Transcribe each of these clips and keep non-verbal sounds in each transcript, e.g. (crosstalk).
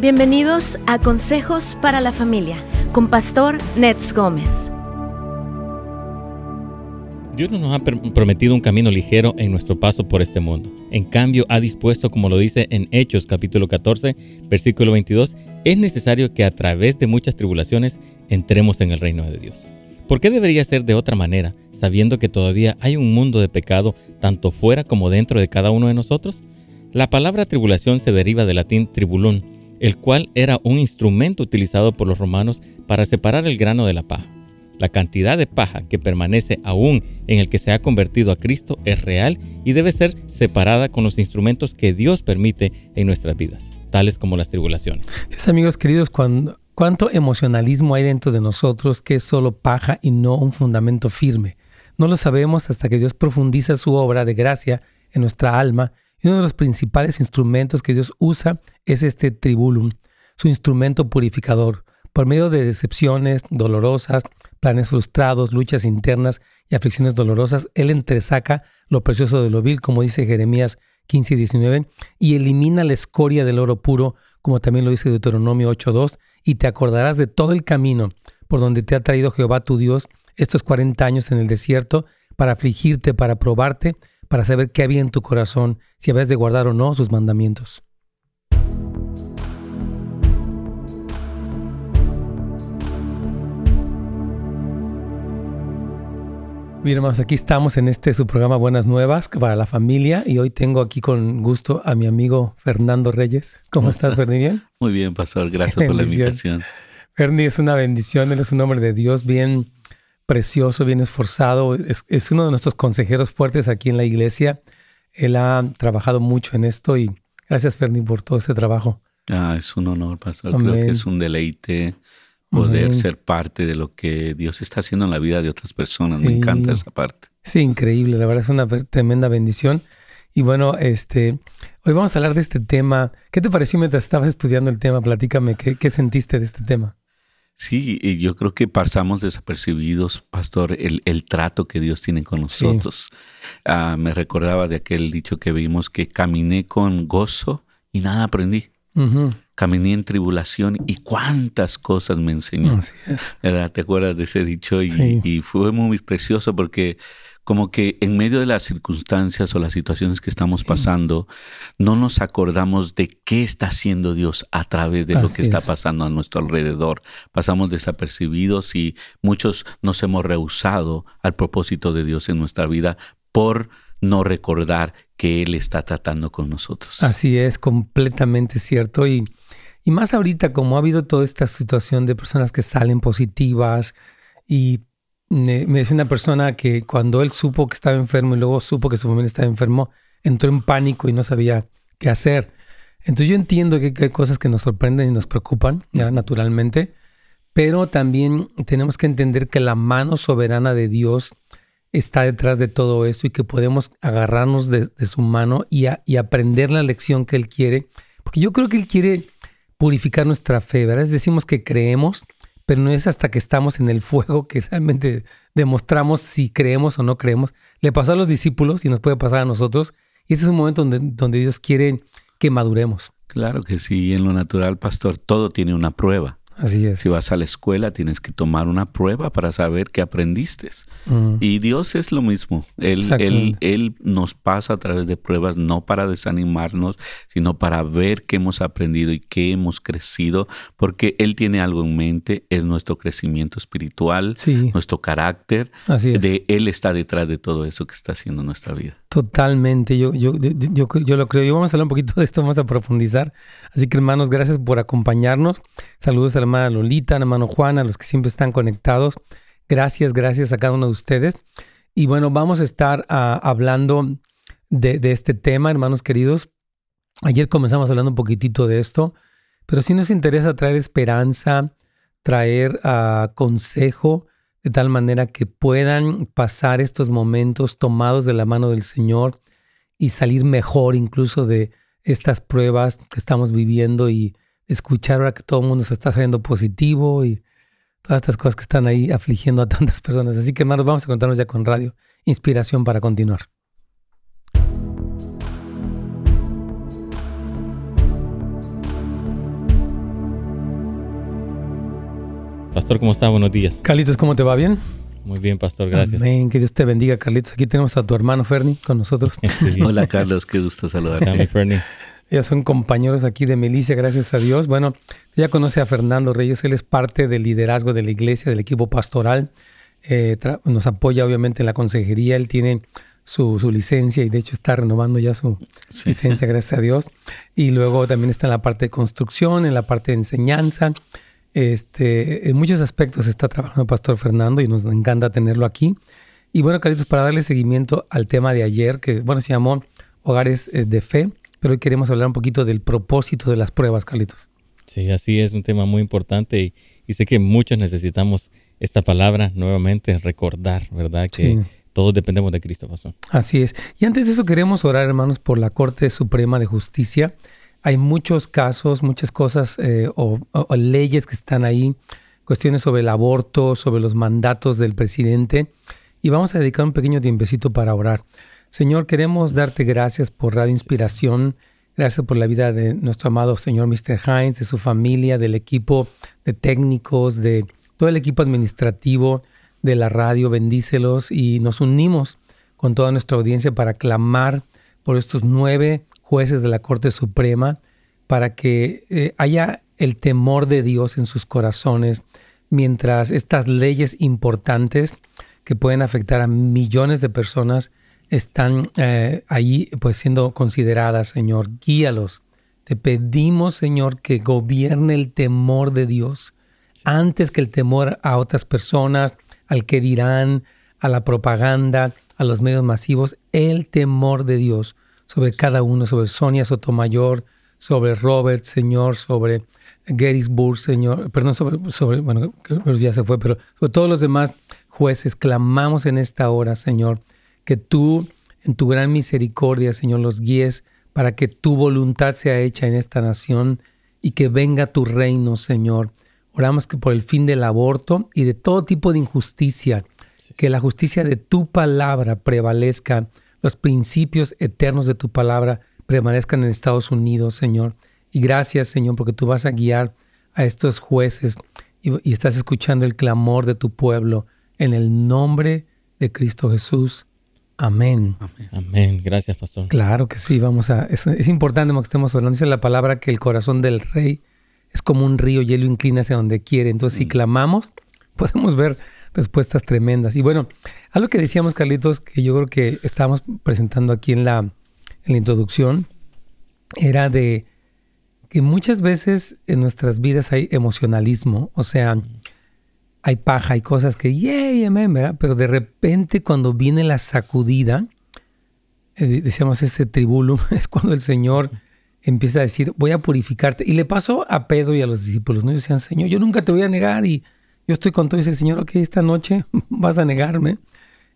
Bienvenidos a Consejos para la Familia con Pastor Nets Gómez. Dios no nos ha prometido un camino ligero en nuestro paso por este mundo. En cambio, ha dispuesto, como lo dice en Hechos capítulo 14, versículo 22, es necesario que a través de muchas tribulaciones entremos en el reino de Dios. ¿Por qué debería ser de otra manera, sabiendo que todavía hay un mundo de pecado tanto fuera como dentro de cada uno de nosotros? La palabra tribulación se deriva del latín tribulum, el cual era un instrumento utilizado por los romanos para separar el grano de la paja. La cantidad de paja que permanece aún en el que se ha convertido a Cristo es real y debe ser separada con los instrumentos que Dios permite en nuestras vidas, tales como las tribulaciones. amigos queridos, cuánto emocionalismo hay dentro de nosotros que es solo paja y no un fundamento firme. No lo sabemos hasta que Dios profundiza su obra de gracia en nuestra alma y uno de los principales instrumentos que Dios usa es este tribulum, su instrumento purificador. Por medio de decepciones dolorosas, planes frustrados, luchas internas y aflicciones dolorosas, Él entresaca lo precioso de lo vil, como dice Jeremías 15 y 19, y elimina la escoria del oro puro, como también lo dice Deuteronomio 8.2, y te acordarás de todo el camino por donde te ha traído Jehová tu Dios estos 40 años en el desierto, para afligirte, para probarte, para saber qué había en tu corazón, si habías de guardar o no sus mandamientos. Bien, hermanos, aquí estamos en este su programa Buenas Nuevas para la familia y hoy tengo aquí con gusto a mi amigo Fernando Reyes. ¿Cómo estás, Ferni? ¿Bien? Muy bien, pastor. Gracias (laughs) por la invitación. Ferni es una bendición, él es un hombre de Dios bien precioso, bien esforzado. Es, uno de nuestros consejeros fuertes aquí en la iglesia. Él ha trabajado mucho en esto y gracias, Ferni, por todo ese trabajo. Ah, es un honor, pastor. Creo que es un deleite poder ser parte de lo que Dios está haciendo en la vida de otras personas. Me encanta esa parte. Sí, increíble. La verdad es una tremenda bendición. Y bueno, este, hoy vamos a hablar de este tema. ¿Qué te pareció mientras estabas estudiando el tema? Platícame, ¿qué, qué sentiste de este tema? Sí, y yo creo que pasamos desapercibidos, pastor, el, el trato que Dios tiene con nosotros. Ah, me recordaba de aquel dicho que vimos que caminé con gozo y nada aprendí. Caminé en tribulación y cuántas cosas me enseñó. ¿Te acuerdas de ese dicho? Y, y fue muy precioso porque como que en medio de las circunstancias o las situaciones que estamos pasando, no nos acordamos de qué está haciendo Dios a través de lo que está pasando a nuestro alrededor. Pasamos desapercibidos y muchos nos hemos rehusado al propósito de Dios en nuestra vida por no recordar que Él está tratando con nosotros. Así es, completamente cierto. Y, y más ahorita, como ha habido toda esta situación de personas que salen positivas y me, me decía una persona que cuando él supo que estaba enfermo y luego supo que su familia estaba enfermo, entró en pánico y no sabía qué hacer. Entonces yo entiendo que, hay cosas que nos sorprenden y nos preocupan, ya naturalmente, pero también tenemos que entender que la mano soberana de Dios está detrás de todo esto y que podemos agarrarnos de, su mano y, y, aprender la lección que Él quiere, porque yo creo que Él quiere purificar nuestra fe, ¿verdad? Decimos que creemos, pero no es hasta que estamos en el fuego que realmente demostramos si creemos o no creemos. Le pasó a los discípulos y nos puede pasar a nosotros. Y este es un momento donde, donde Dios quiere que maduremos. Claro que sí, en lo natural, pastor, todo tiene una prueba. Así es. Si vas a la escuela, tienes que tomar una prueba para saber qué aprendiste. Y Dios es lo mismo. Él, él, él, nos pasa a través de pruebas no para desanimarnos, sino para ver qué hemos aprendido y qué hemos crecido, porque Él tiene algo en mente, es nuestro crecimiento espiritual, nuestro carácter. Así es. De Él está detrás de todo eso que está haciendo nuestra vida. Totalmente, yo, yo, yo, yo, lo creo. Y vamos a hablar un poquito de esto, vamos a profundizar. Así que hermanos, gracias por acompañarnos. Saludos a la hermana Lolita, a hermano Juan, a los que siempre están conectados. Gracias, gracias a cada uno de ustedes. Y bueno, vamos a estar ah, hablando de, de, este tema, hermanos queridos. Ayer comenzamos hablando un poquitito de esto, pero sí nos interesa traer esperanza, traer uh, consejo de tal manera que puedan pasar estos momentos tomados de la mano del Señor y salir mejor incluso de estas pruebas que estamos viviendo y escuchar ahora que todo el mundo se está saliendo positivo y todas estas cosas que están ahí afligiendo a tantas personas. Así que hermanos, vamos a contarnos ya con radio. Inspiración para continuar. Pastor, ¿cómo está? Buenos días. Carlitos, ¿cómo te va? ¿Bien? Muy bien, Pastor, gracias. Amén, que Dios te bendiga, Carlitos. Aquí tenemos a tu hermano Ferni con nosotros. (laughs) Hola, Carlos, qué gusto saludarte. Ferni. Ellos son compañeros aquí de Milicia, gracias a Dios. Bueno, ya conoce a Fernando Reyes, él es parte del liderazgo de la iglesia, del equipo pastoral. Eh, nos apoya obviamente en la consejería, él tiene su, licencia y de hecho está renovando ya su licencia, gracias a Dios. Y luego también está en la parte de construcción, en la parte de enseñanza. Este, en muchos aspectos está trabajando Pastor Fernando y nos encanta tenerlo aquí. Y bueno, Carlitos, para darle seguimiento al tema de ayer, que bueno, se llamó Hogares eh, de Fe, pero hoy queremos hablar un poquito del propósito de las pruebas, Carlitos. Sí, así es un tema muy importante y, sé que muchos necesitamos esta palabra nuevamente, recordar, ¿verdad? Que todos dependemos de Cristo, Pastor. Así es. Y antes de eso queremos orar, hermanos, por la Corte Suprema de Justicia. Hay muchos casos, muchas cosas eh, o, leyes que están ahí, cuestiones sobre el aborto, sobre los mandatos del presidente. Y vamos a dedicar un pequeño tiempecito para orar. Señor, queremos darte gracias por Radio Inspiración. Gracias por la vida de nuestro amado Señor Mr. Hines, de su familia, del equipo de técnicos, de todo el equipo administrativo de la radio. Bendícelos y nos unimos con toda nuestra audiencia para clamar por estos nueve jueces de la Corte Suprema, para que eh, haya el temor de Dios en sus corazones, mientras estas leyes importantes que pueden afectar a millones de personas están eh, ahí pues siendo consideradas, Señor. Guíalos. Te pedimos, Señor, que gobierne el temor de Dios antes que el temor a otras personas, al que dirán, a la propaganda, a los medios masivos, el temor de Dios sobre cada uno, sobre Sonia Sotomayor, sobre Robert, Señor, sobre Gettysburg, Señor, perdón, sobre, sobre bueno, ya se fue, pero sobre todos los demás jueces, clamamos en esta hora, Señor, que tú, en tu gran misericordia, Señor, los guíes para que tu voluntad sea hecha en esta nación y que venga tu reino, Señor. Oramos que por el fin del aborto y de todo tipo de injusticia, que la justicia de tu palabra prevalezca, los principios eternos de tu palabra permanezcan en Estados Unidos, Señor. Y gracias, Señor, porque tú vas a guiar a estos jueces y, y estás escuchando el clamor de tu pueblo en el nombre de Cristo Jesús. Amén. Amén. Gracias, pastor. Claro que sí, vamos a... Es, importante que estemos hablando. Dice la palabra que el corazón del rey es como un río y él lo inclina hacia donde quiere. Entonces, si mm. clamamos, (laughs) podemos ver respuestas tremendas. Y bueno, algo que decíamos, Carlitos, que yo creo que estábamos presentando aquí en la, en la introducción, era de que muchas veces en nuestras vidas hay emocionalismo. O sea, hay paja, hay cosas que, yay, amén, ¿verdad? Pero de repente cuando viene la sacudida, eh, decíamos ese tribulum, (laughs) es cuando el Señor empieza a decir, voy a purificarte. Y le pasó a Pedro y a los discípulos, ¿no? Y decían, Señor, yo nunca te voy a negar y yo estoy con todo. Y dice Señor, ok, esta noche (laughs) vas a negarme.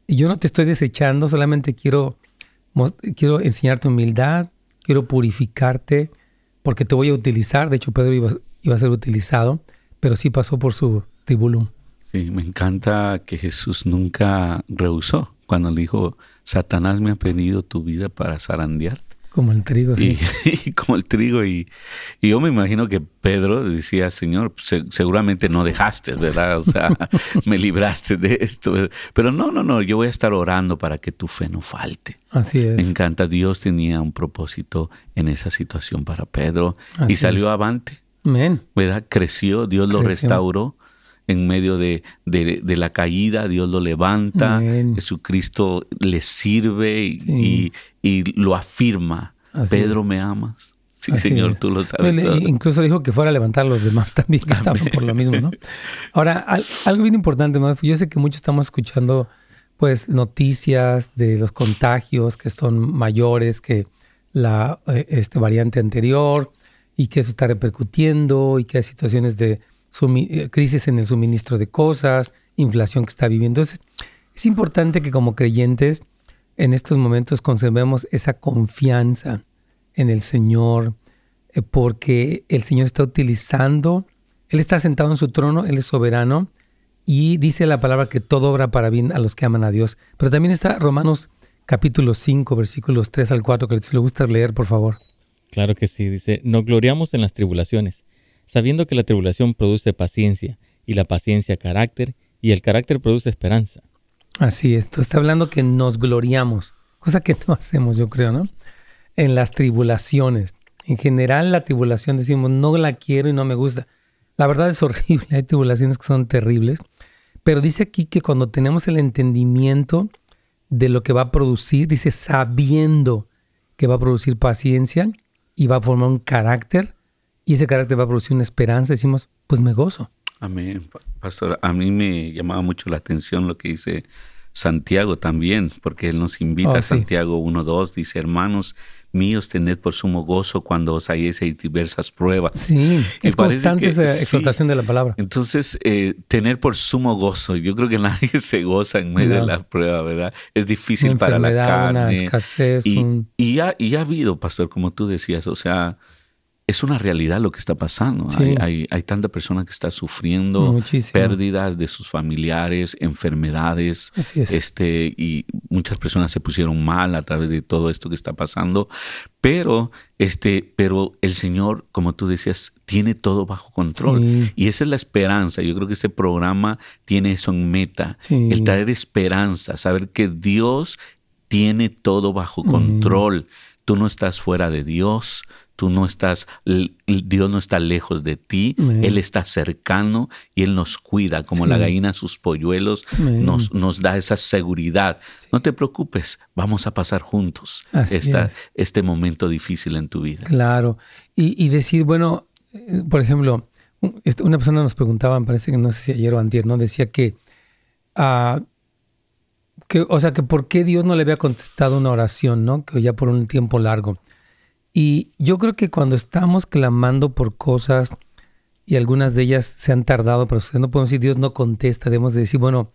Y yo no te estoy desechando, solamente quiero, quiero enseñarte humildad, quiero purificarte, porque te voy a utilizar. De hecho, Pedro iba, iba a ser utilizado, pero sí pasó por su tribulum. Sí, me encanta que Jesús nunca rehusó cuando le dijo, Satanás me ha pedido tu vida para zarandear. Como el trigo, sí. Y, (laughs) como el trigo. Y, yo me imagino que Pedro decía, Señor, seguramente no dejaste, ¿verdad? O sea, (laughs) me libraste de esto. Pero no, no, no, yo voy a estar orando para que tu fe no falte. Así es. Me encanta, Dios tenía un propósito en esa situación para Pedro y salió avante. Amén. ¿Verdad? Creció, Dios lo restauró en medio de, la caída, Dios lo levanta, Jesucristo le sirve y, lo afirma. Pedro, ¿me amas? Sí, Señor, tú lo sabes. Incluso dijo que fuera a levantar a los demás también, que estaban por lo mismo, ¿no? (laughs) Ahora, algo bien importante, yo sé que muchos estamos escuchando pues noticias de los contagios que son mayores que la eh, este, variante anterior y que eso está repercutiendo y que hay situaciones de crisis en el suministro de cosas, inflación que está viviendo. Entonces, es importante que como creyentes en estos momentos conservemos esa confianza en el Señor, eh, porque el Señor está utilizando, Él está sentado en su trono, Él es soberano, y dice la palabra que todo obra para bien a los que aman a Dios. Pero también está Romanos capítulo 5, versículos 3 al 4, que si le gusta leer, por favor. Claro que sí, dice, no gloriamos en las tribulaciones sabiendo que la tribulación produce paciencia, y la paciencia carácter, y el carácter produce esperanza. Así es, tú está hablando que nos gloriamos, cosa que no (laughs) hacemos, yo creo, ¿no? En las tribulaciones. En general, la tribulación decimos, no la quiero y no me gusta. La verdad es horrible, (laughs) hay tribulaciones que son terribles, pero dice aquí que cuando tenemos el entendimiento de lo que va a producir, dice sabiendo que va a producir paciencia y va a formar un carácter, y ese carácter va a producir una esperanza, decimos, pues me gozo. Amén, pastor. A mí me llamaba mucho la atención lo que dice Santiago también, porque él nos invita Oh, a sí. Santiago 1.2, dice, hermanos míos, tened por sumo gozo cuando os halléis en diversas pruebas. Sí, Y es constante que- esa sí. exhortación de la palabra. Entonces, eh, tener por sumo gozo, yo creo que (laughs) nadie se goza en medio de la prueba, ¿verdad? Es difícil Una para la una carne. escasez, Y, un- y ha, y ha habido, pastor, como tú decías, o sea, es una realidad lo que está pasando. Sí. Hay, hay, hay tanta persona que está sufriendo Muchísimo. pérdidas de sus familiares, enfermedades, Así es. este, y muchas personas se pusieron mal a través de todo esto que está pasando. Pero, este, pero el Señor, como tú decías, tiene todo bajo control. Sí. Y esa es la esperanza. Yo creo que este programa tiene eso en meta. Sí. El traer esperanza, saber que Dios tiene todo bajo control. Tú no estás fuera de Dios. Tú no estás, Dios no está lejos de ti. Él está cercano y Él nos cuida, como Sí. la gallina sus polluelos, nos, nos da esa seguridad. No te preocupes, vamos a pasar juntos Así esta- es. este momento difícil en tu vida. Claro. Y, y decir, bueno, eh, por ejemplo, un- una persona nos preguntaba, me parece que no sé si ayer o antier, ¿no? Decía que, ah, que, o sea, que por qué Dios no le había contestado una oración, ¿no? Que ya por un tiempo largo. Y yo creo que cuando estamos clamando por cosas y algunas de ellas se han tardado, pero no podemos decir Dios no contesta, debemos de decir, bueno,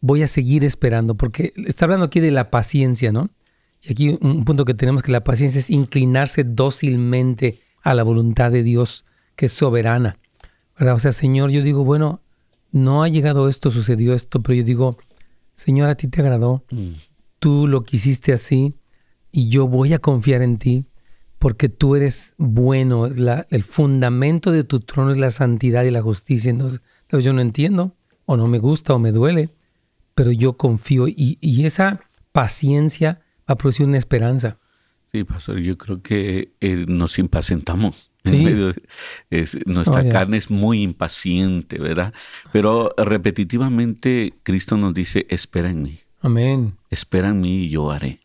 voy a seguir esperando, porque está hablando aquí de la paciencia, ¿no? Y aquí un punto que tenemos que la paciencia es inclinarse dócilmente a la voluntad de Dios, que es soberana. ¿verdad? O sea, Señor, yo digo, bueno, no ha llegado esto, sucedió esto, pero yo digo, Señor, a ti te agradó, Mm. tú lo quisiste así y yo voy a confiar en ti porque tú eres bueno. la- el fundamento de tu trono es la santidad y la justicia. Entonces, entonces yo no entiendo o no me gusta o me duele, pero yo confío y, y esa paciencia va a producir una esperanza. Sí, pastor, yo creo que eh, nos impacientamos. en Sí. es- nuestra Oh, carne es muy impaciente, ¿verdad? Pero repetitivamente Cristo nos dice, espera en mí, Amén. espera en mí y yo haré.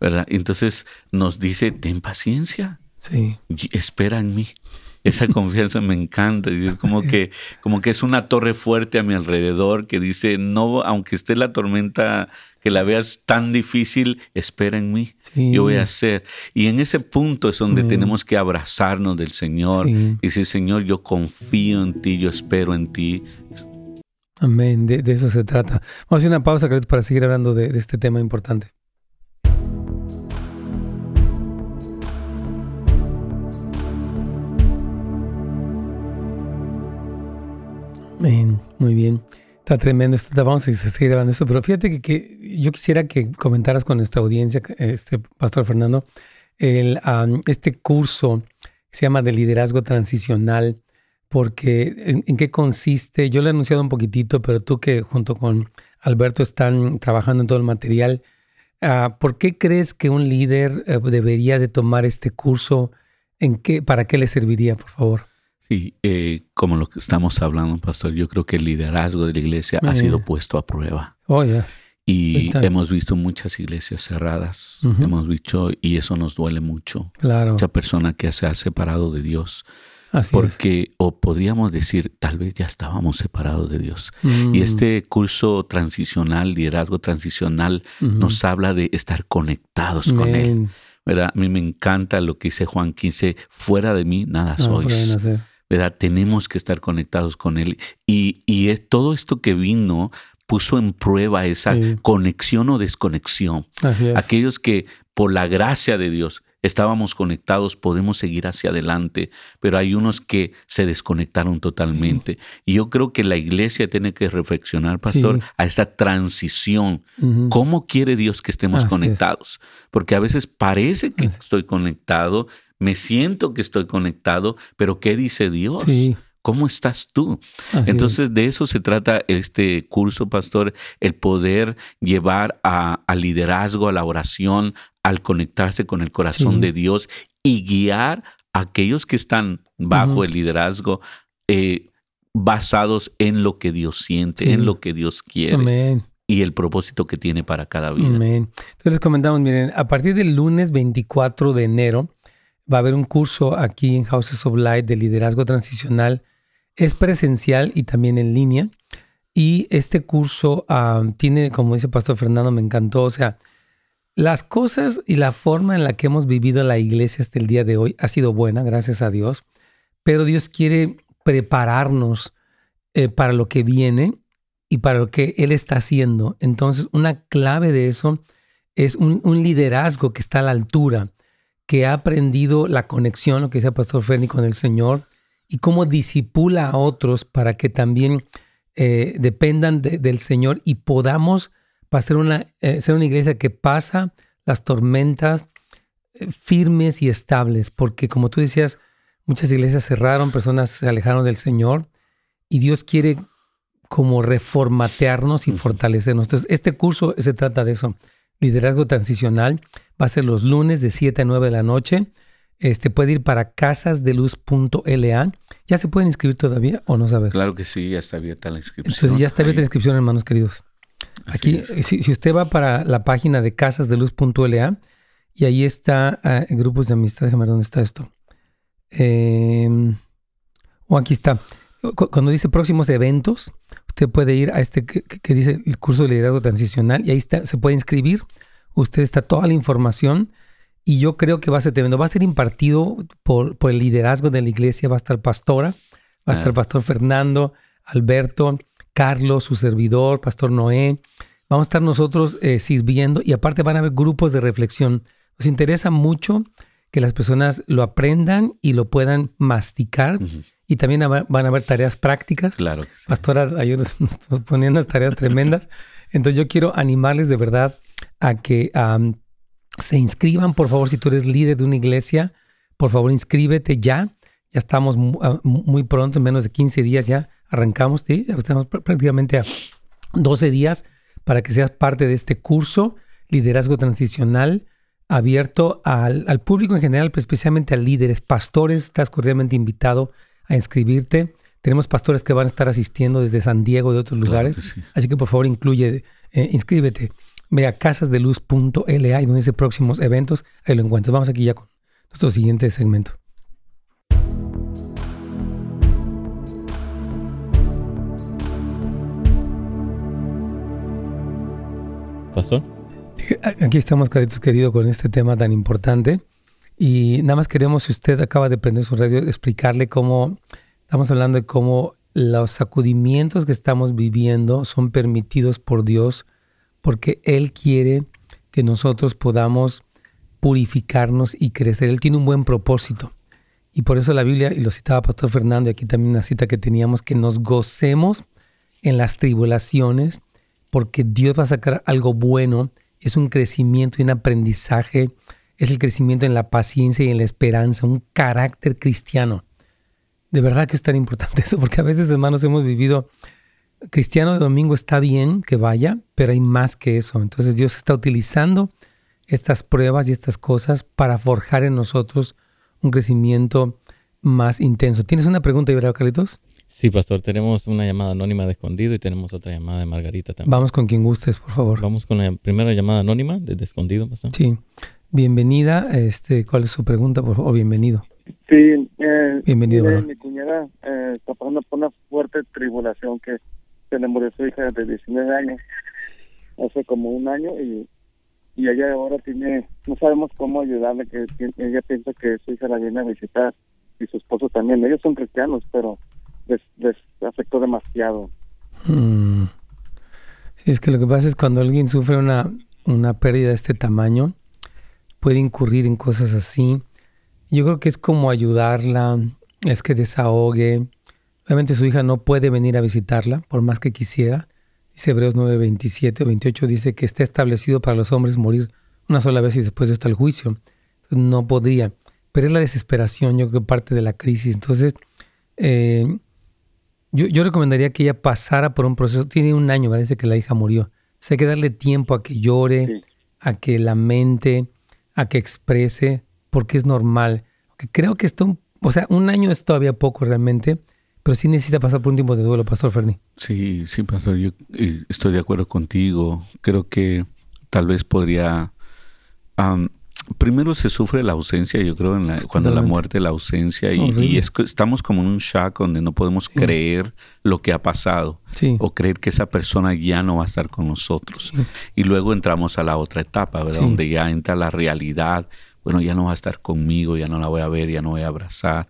¿verdad? Entonces nos dice, ten paciencia, Sí. espera en mí. Esa confianza me encanta, es como que, como que es una torre fuerte a mi alrededor que dice, no, aunque esté la tormenta, que la veas tan difícil, espera en mí, Sí. yo voy a hacer. Y en ese punto es donde Amén. tenemos que abrazarnos del Señor Sí. y decir, Señor, yo confío en ti, yo espero en ti. Amén. De, eso se trata. Vamos a hacer una pausa, Carlitos, para seguir hablando de, este tema importante. Amén. Muy bien. Está tremendo esto. Vamos a seguir hablando de esto. Pero fíjate que, yo quisiera que comentaras con nuestra audiencia, este Pastor Fernando, el, am, este curso que se llama de liderazgo transicional porque ¿en, en qué consiste? Yo le he anunciado un poquitito, pero tú que junto con Alberto están trabajando en todo el material, ah, ¿por qué crees que un líder eh, debería de tomar este curso? ¿En qué, ¿Para qué le serviría, por favor? Sí, eh, como lo que estamos hablando, pastor, yo creo que el liderazgo de la iglesia ha Eh. sido puesto a prueba. Oh, ya. Y hemos visto muchas iglesias cerradas, hemos visto, y eso nos duele mucho. Claro. Mucha persona que se ha separado de Dios, Así es. porque, o podríamos decir, tal vez ya estábamos separados de Dios. Mm, Y este curso transicional, liderazgo transicional, nos habla de estar conectados con Él. ¿verdad? A mí me encanta lo que dice Juan 15, fuera de mí nada No, sois. hacer. ¿verdad? Tenemos que estar conectados con Él. Y, y es- todo esto que vino puso en prueba esa Sí. conexión o desconexión. Así es. Aquellos que por la gracia de Dios estábamos conectados, podemos seguir hacia adelante, pero hay unos que se desconectaron totalmente. Y yo creo que la iglesia tiene que reflexionar, pastor, Sí. a esta transición. ¿Cómo quiere Dios que estemos Así es. conectados? Porque a veces parece que Así estoy conectado, me siento que estoy conectado, pero ¿qué dice Dios? Sí. ¿Cómo estás tú? Entonces, de eso se trata este curso, pastor, el poder llevar a, al liderazgo, a la oración, al conectarse con el corazón de Dios y guiar a aquellos que están bajo el liderazgo eh, basados en lo que Dios siente, en lo que Dios quiere. Y el propósito que tiene para cada vida. Amén. Entonces comentamos, miren, a partir del lunes 24 de enero va a haber un curso aquí en Houses of Light de liderazgo transicional. Es presencial y también en línea. Y este curso ah, tiene, como dice Pastor Fernando, me encantó, o sea, las cosas y la forma en la que hemos vivido la iglesia hasta el día de hoy ha sido buena, gracias a Dios, pero Dios quiere prepararnos eh, para lo que viene y para lo que Él está haciendo. Entonces, una clave de eso es un, liderazgo que está a la altura, que ha aprendido la conexión, lo que dice Pastor Ferni, con el Señor, y cómo disipula a otros para que también eh, dependan del Señor y podamos para ser una, eh, ser una iglesia que pasa las tormentas eh, firmes y estables, porque como tú decías, muchas iglesias cerraron, personas se alejaron del Señor y Dios quiere como reformatearnos y fortalecernos. Entonces, este curso se trata de eso. Liderazgo transicional va a ser los lunes de 7 a 9 de la noche. Este puede ir para casasdeluz.la. ¿Ya se pueden inscribir todavía o no sabes? Claro que sí, ya está abierta la inscripción. Entonces ya está abierta la inscripción, hermanos queridos. Aquí, si, usted va para la página de casasdeluz.la y ahí está uh, grupos de amistad, déjame ver dónde está esto. Em, o aquí está. Cuando dice próximos eventos, usted puede ir a este que, dice el curso de liderazgo transicional y ahí está, se puede inscribir. Usted está toda la información y yo creo que va a ser tremendo. Va a ser impartido por, por el liderazgo de la iglesia. Va a estar pastora, va a estar pastor Fernando, Alberto, Carlos, su servidor, Pastor Noé. Vamos a estar nosotros eh, sirviendo y aparte van a haber grupos de reflexión. Nos interesa mucho que las personas lo aprendan y lo puedan masticar. Y también van a haber tareas prácticas. Claro. Pastora, ayer (laughs) nos, ponían unas tareas tremendas. Entonces yo quiero animarles de verdad a que se inscriban, por favor, si tú eres líder de una iglesia, por favor inscríbete ya. Ya estamos muy pronto, en menos de 15 días ya arrancamos, ¿sí? estamos prácticamente a 12 días para que seas parte de este curso, Liderazgo Transicional, abierto al, público en general, pero especialmente a líderes, pastores. Estás cordialmente invitado a inscribirte. Tenemos pastores que van a estar asistiendo desde San Diego, de otros lugares. Así que por favor incluye, eh, inscríbete. Ve a casasdeluz.la y donde dice próximos eventos, ahí lo encuentras. Vamos aquí ya con nuestro siguiente segmento. Pastor. Aquí estamos, caritos querido, con este tema tan importante. Y nada más queremos, si usted acaba de prender su radio, explicarle cómo estamos hablando de cómo los sacudimientos que estamos viviendo son permitidos por Dios porque Él quiere que nosotros podamos purificarnos y crecer. Él tiene un buen propósito. Y por eso la Biblia, y lo citaba Pastor Fernando, y aquí también una cita que teníamos, que nos gocemos en las tribulaciones porque Dios va a sacar algo bueno, es un crecimiento y un aprendizaje, es el crecimiento en la paciencia y en la esperanza, un carácter cristiano. De verdad que es tan importante (laughs) eso, porque a veces, hermanos, hemos vivido, cristiano de domingo está bien que vaya, pero hay más que eso. Entonces Dios está utilizando estas pruebas y estas cosas para forjar en nosotros un crecimiento más intenso. ¿Tienes una pregunta, Ibrahim Carlitos? Sí, pastor, tenemos una llamada anónima de escondido y tenemos otra llamada de Margarita también. Vamos con quien gustes, por favor. Vamos con la primera llamada anónima de escondido, pastor. Sí. Bienvenida. Este, ¿Cuál es su pregunta, por favor? Bienvenido. Sí. Eh, Bienvenido, Mi cuñada eh, está pasando por una fuerte tribulación que se le murió su hija de 19 años hace como un año y, y ella ahora tiene, no sabemos cómo ayudarle, que ella piensa que su hija la viene a visitar y su esposo también. Ellos son cristianos, pero les, afectó demasiado. Mm. Sí, es que lo que pasa es cuando alguien sufre una, una pérdida de este tamaño, puede incurrir en cosas así. Yo creo que es como ayudarla, es que desahogue. Obviamente su hija no puede venir a visitarla, por más que quisiera. Dice Hebreos 9, 27 o 28, dice que está establecido para los hombres morir una sola vez y después de el juicio. no podría. Pero es la desesperación, yo creo, parte de la crisis. Entonces, eh, Yo, yo recomendaría que ella pasara por un proceso. Tiene un año, parece que la hija murió. O sea, hay que darle tiempo a que llore, a que lamente, a que exprese, porque es normal. Creo que esto, o sea, un año es todavía poco realmente, pero sí necesita pasar por un tiempo de duelo, Pastor Ferni. Sí, sí, Pastor, yo eh, estoy de acuerdo contigo. Creo que tal vez podría primero se sufre la ausencia, yo creo, en la, cuando la muerte, la ausencia, y, estamos como en un shock donde no podemos creer lo que ha pasado o creer que esa persona ya no va a estar con nosotros. Y luego entramos a la otra etapa, ¿verdad? Donde ya entra la realidad, bueno, ya no va a estar conmigo, ya no la voy a ver, ya no voy a abrazar.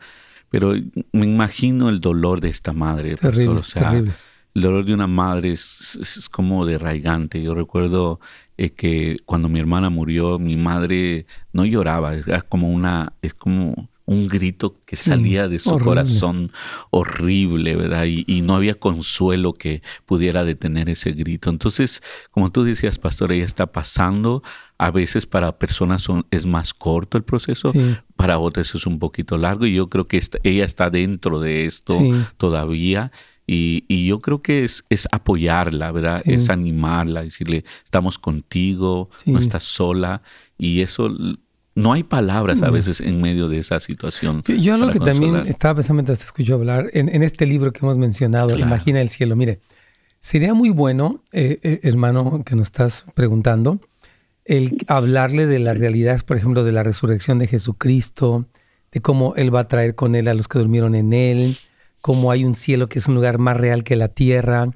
Pero me imagino el dolor de esta madre, terrible, terrible el dolor de una madre es, como derraigante. Yo recuerdo eh, que cuando mi hermana murió, mi madre no lloraba, era como una, es como un grito que salía de su corazón horrible, ¿verdad? Y, no había consuelo que pudiera detener ese grito. Entonces, como tú decías, pastor, ella está pasando. A veces para personas son, es más corto el proceso, para otras es un poquito largo y yo creo que ella está dentro de esto todavía y, yo creo que es, es apoyarla, ¿verdad? Es animarla, decirle, estamos contigo, no estás sola. Y eso, no hay palabras a veces en medio de esa situación. Yo, yo lo que también estaba pensando mientras te escucho hablar, en, en este libro que hemos mencionado, Imagina el cielo, mire, sería muy bueno, eh, eh, hermano, que nos estás preguntando, el hablarle de las realidades, por ejemplo, de la resurrección de Jesucristo, de cómo Él va a traer con Él a los que durmieron en Él, cómo hay un cielo que es un lugar más real que la tierra,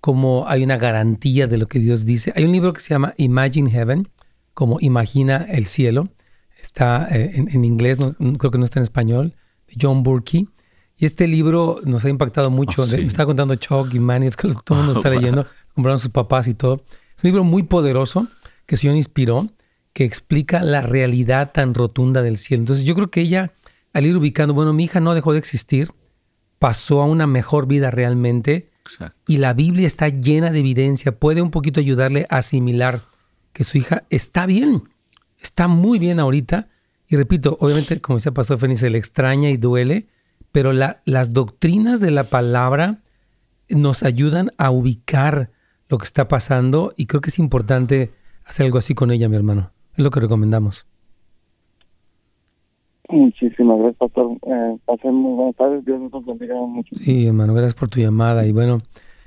cómo hay una garantía de lo que Dios dice. Hay un libro que se llama Imagine Heaven, como Imagina el cielo. Está eh, en, inglés, creo que no está en español, de John Burke. Y este libro nos ha impactado mucho. Oh, me estaba contando Chuck y Manny, es que todo el mundo está (laughs) leyendo, compraron sus papás y todo. Es un libro muy poderoso que el Señor inspiró, que explica la realidad tan rotunda del cielo. Entonces yo creo que ella, al ir ubicando, bueno, mi hija no dejó de existir, pasó a una mejor vida realmente. Y la Biblia está llena de evidencia. Puede un poquito ayudarle a asimilar que su hija está bien, está muy bien ahorita. Y repito, obviamente, como decía Pastor Fénix, se le extraña y duele, pero las doctrinas de la palabra nos ayudan a ubicar lo que está pasando y creo que es importante hacer algo así con ella, mi hermano. Es lo que recomendamos. Muchísimas gracias, pastor. Eh, muy buenas tardes. Dios nos bendiga mucho. Sí, hermano, gracias por tu llamada. Y bueno,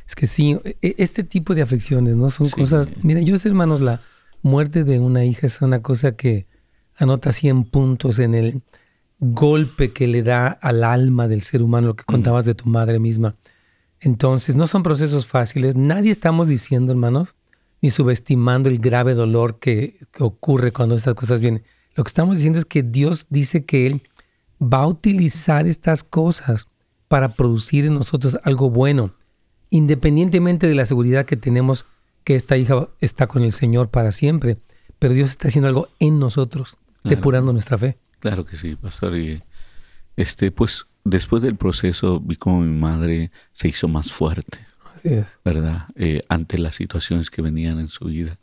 es que sí, e, este tipo de aflicciones, ¿no? Son cosas. Mira, yo sé, hermanos, la muerte de una hija es una cosa que anota 100 puntos en el golpe que le da al alma del ser humano, lo que contabas de tu madre misma. Entonces, no son procesos fáciles. Nadie estamos diciendo, hermanos, ni subestimando el grave dolor que, que ocurre cuando estas cosas vienen lo que estamos diciendo es que Dios dice que Él va a utilizar estas cosas para producir en nosotros algo bueno, independientemente de la seguridad que tenemos que esta hija está con el Señor para siempre. Pero Dios está haciendo algo en nosotros, depurando nuestra fe. Claro que sí, pastor. Y este, pues después del proceso vi como mi madre se hizo más fuerte. Así es. ¿Verdad? Eh, ante las situaciones que venían en su vida.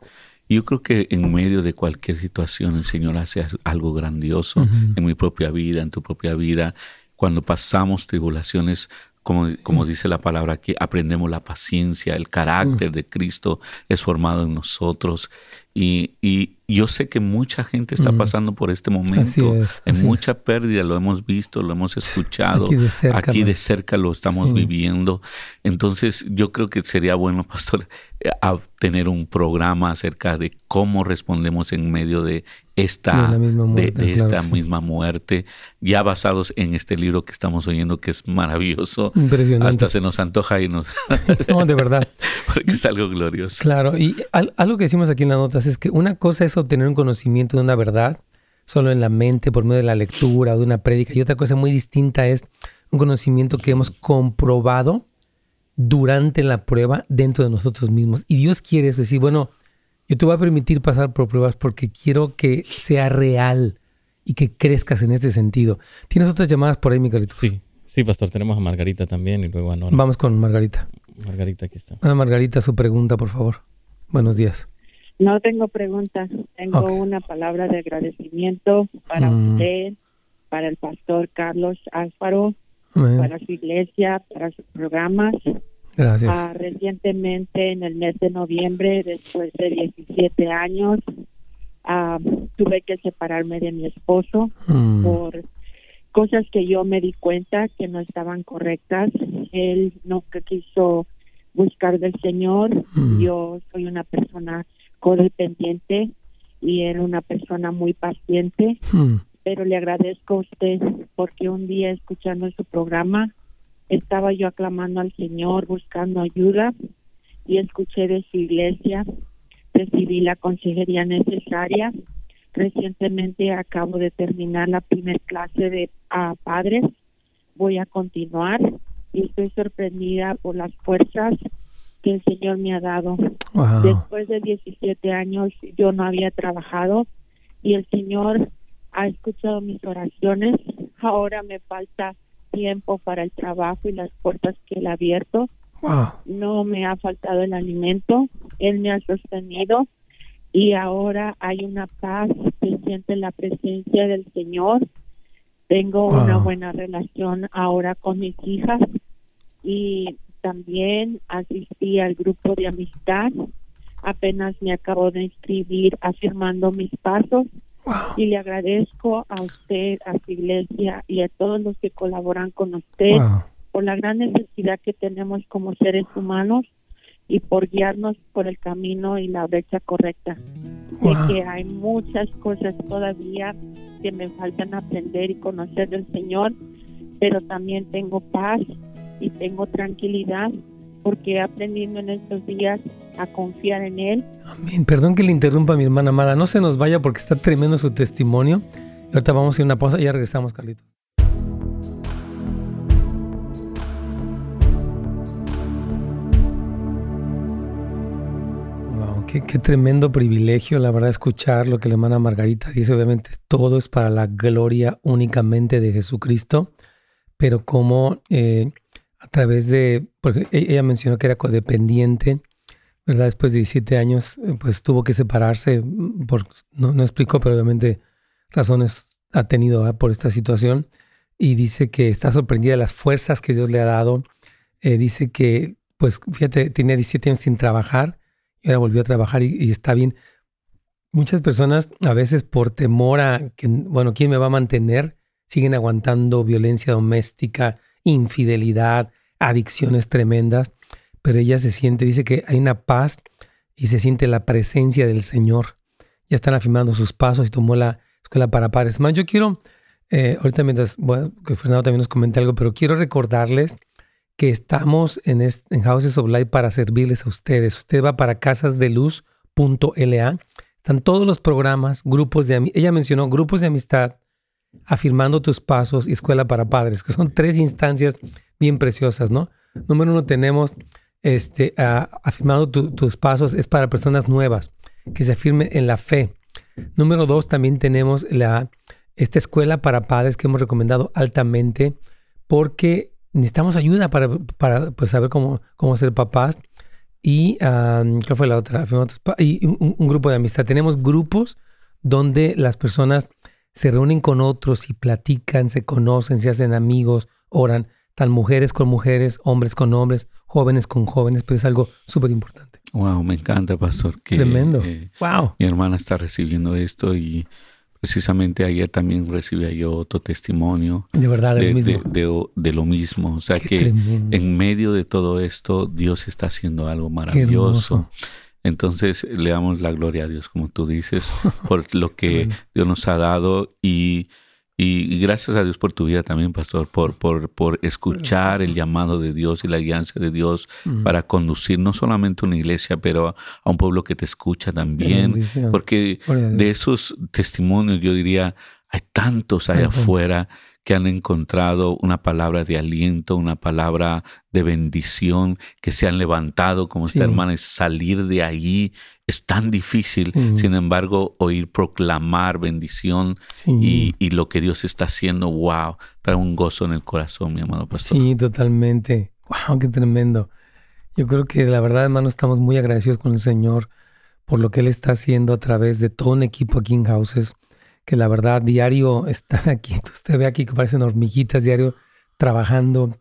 Yo creo que en medio de cualquier situación el Señor hace algo grandioso en mi propia vida, en tu propia vida. Cuando pasamos tribulaciones, como, como dice la palabra aquí, aprendemos la paciencia, el carácter de Cristo es formado en nosotros. Y, y yo sé que mucha gente está pasando por este momento, en mucha pérdida, lo hemos visto, lo hemos escuchado, aquí de cerca, lo estamos viviendo. Entonces yo creo que sería bueno, (laughs) pastor, eh, tener un programa acerca de cómo respondemos en medio de esta, de, esta misma muerte, ya basados en este libro que estamos oyendo, que es maravilloso. Hasta se nos antoja y nos... (laughs) no, de verdad. (laughs) Porque es algo glorioso. Claro, y algo que decimos aquí en las es que una cosa es obtener un conocimiento de una verdad solo en la mente por medio de la lectura o de una prédica y otra cosa muy distinta es un conocimiento que hemos comprobado durante la prueba dentro de nosotros mismos. Y Dios quiere eso, decir, bueno, yo te voy a permitir pasar por pruebas porque quiero que sea real y que crezcas en este sentido. ¿Tienes otras llamadas por ahí, Miguelito? Sí, sí, pastor, tenemos a Margarita también y luego a Nora. Vamos con Margarita. Margarita, aquí está. Ana Margarita, su pregunta, por favor. Buenos días. No tengo preguntas, tengo una palabra de agradecimiento para mm. usted, para el pastor Carlos Álvaro para su iglesia, para sus programas. Gracias. Ah, recientemente, en el mes de noviembre, después de 17 años, ah, tuve que separarme de mi esposo Mm. por cosas que yo me di cuenta que no estaban correctas. Él no que quiso buscar del Señor. Mm. Yo soy una persona codependiente y era una persona muy paciente, Mm. pero le agradezco a usted porque un día escuchando su programa estaba yo aclamando al Señor, buscando ayuda y escuché de su iglesia, recibí la consejería necesaria. Recientemente acabo de terminar la primer clase de ah, padres. Voy a continuar y estoy sorprendida por las fuerzas que el Señor me ha dado. Wow. Después de 17 años yo no había trabajado y el Señor ha escuchado mis oraciones. Ahora me falta tiempo para el trabajo y las puertas que Él ha abierto. Wow. No me ha faltado el alimento. Él me ha sostenido y ahora hay una paz. Se siente la presencia del Señor. Tengo Wow. una buena relación ahora con mis hijas y también asistí al grupo de amistad. Apenas me acabo de inscribir afirmando mis pasos Wow. y le agradezco a usted, a su iglesia y a todos los que colaboran con usted Wow. por la gran necesidad que tenemos como seres humanos y por guiarnos por el camino y la brecha correcta. Wow. Sé que hay muchas cosas todavía que me faltan aprender y conocer del Señor, pero también tengo paz y tengo tranquilidad porque he aprendido en estos días a confiar en Él Amén. Perdón que le interrumpa mi hermana amada. No se nos vaya porque está tremendo su testimonio. Ahorita vamos a ir a una pausa y ya regresamos, Carlitos. Wow, qué, qué tremendo privilegio, la verdad, escuchar lo que la hermana Margarita dice. Obviamente, todo es para la gloria únicamente de Jesucristo, pero como eh, a través de, porque ella mencionó que era codependiente, ¿verdad? Después de 17 años, eh, pues tuvo que separarse, mm, no, no explicó, pero obviamente razones ha tenido por esta situación. Y dice que está sorprendida de las fuerzas que Dios le ha dado. Eh, dice que, pues, fíjate, tenía 17 años sin trabajar y ahora volvió a trabajar y, y está bien. Muchas personas, a veces por temor a que, bueno, ¿quién me va a mantener? Siguen aguantando violencia doméstica, infidelidad, adicciones tremendas pero ella se siente, dice que hay una paz y se siente la presencia del Señor. Ya están afirmando sus pasos y tomó la escuela para padres. Más, yo quiero, eh, ahorita mientras, bueno, que Fernando también nos comente algo, pero quiero recordarles que estamos en, Houses of Light para servirles a ustedes. Usted va para casasdeluz.la. Están todos los programas, grupos de amistad. Ella mencionó grupos de amistad, afirmando tus pasos y escuela para padres, que son tres instancias bien preciosas, ¿no? Número uno, tenemos este, ah, afirmando tu- tus pasos, es para personas nuevas, que se afirmen en la fe. Número dos, también tenemos la, esta escuela para padres que hemos recomendado altamente, porque necesitamos ayuda para, para pues, saber cómo, cómo ser papás. Y, ah, ¿cuál fue la otra? Y un, un grupo de amistad. Tenemos grupos donde las personas se reúnen con otros y platican, se conocen, se hacen amigos, oran, tan mujeres con mujeres, hombres con hombres, jóvenes con jóvenes, pero es algo súper importante. Wow, me encanta, pastor. Que, Tremendo. eh, ¡Wow! mi hermana está recibiendo esto y precisamente ayer también recibí yo otro testimonio De verdad, de, de, lo mismo. de- de- de lo mismo. O sea Qué que tremendo. en medio de todo esto, Dios está haciendo algo maravilloso. Entonces le damos la gloria a Dios, como tú dices, por lo (laughs) que. Dios nos ha dado y, gracias a Dios por tu vida también, pastor, por, por, por escuchar el llamado de Dios y la guianza de Dios Mm. para conducir no solamente una iglesia, pero a un pueblo que te escucha también. Porque de esos testimonios, yo diría, hay tantos allá afuera que han encontrado una palabra de aliento, una palabra de bendición, que se han levantado como Sí. esta hermana, salir de ahí es tan difícil. Mm. Sin embargo, oír proclamar bendición Sí. y, y lo que Dios está haciendo, wow, trae un gozo en el corazón, mi amado pastor. Sí, totalmente. Wow, qué tremendo. Yo creo que la verdad, hermano, estamos muy agradecidos con el Señor por lo que Él está haciendo a través de todo un equipo aquí en Houses, que la verdad diario están (laughs) aquí. Usted ve aquí que parecen hormiguitas diario trabajando,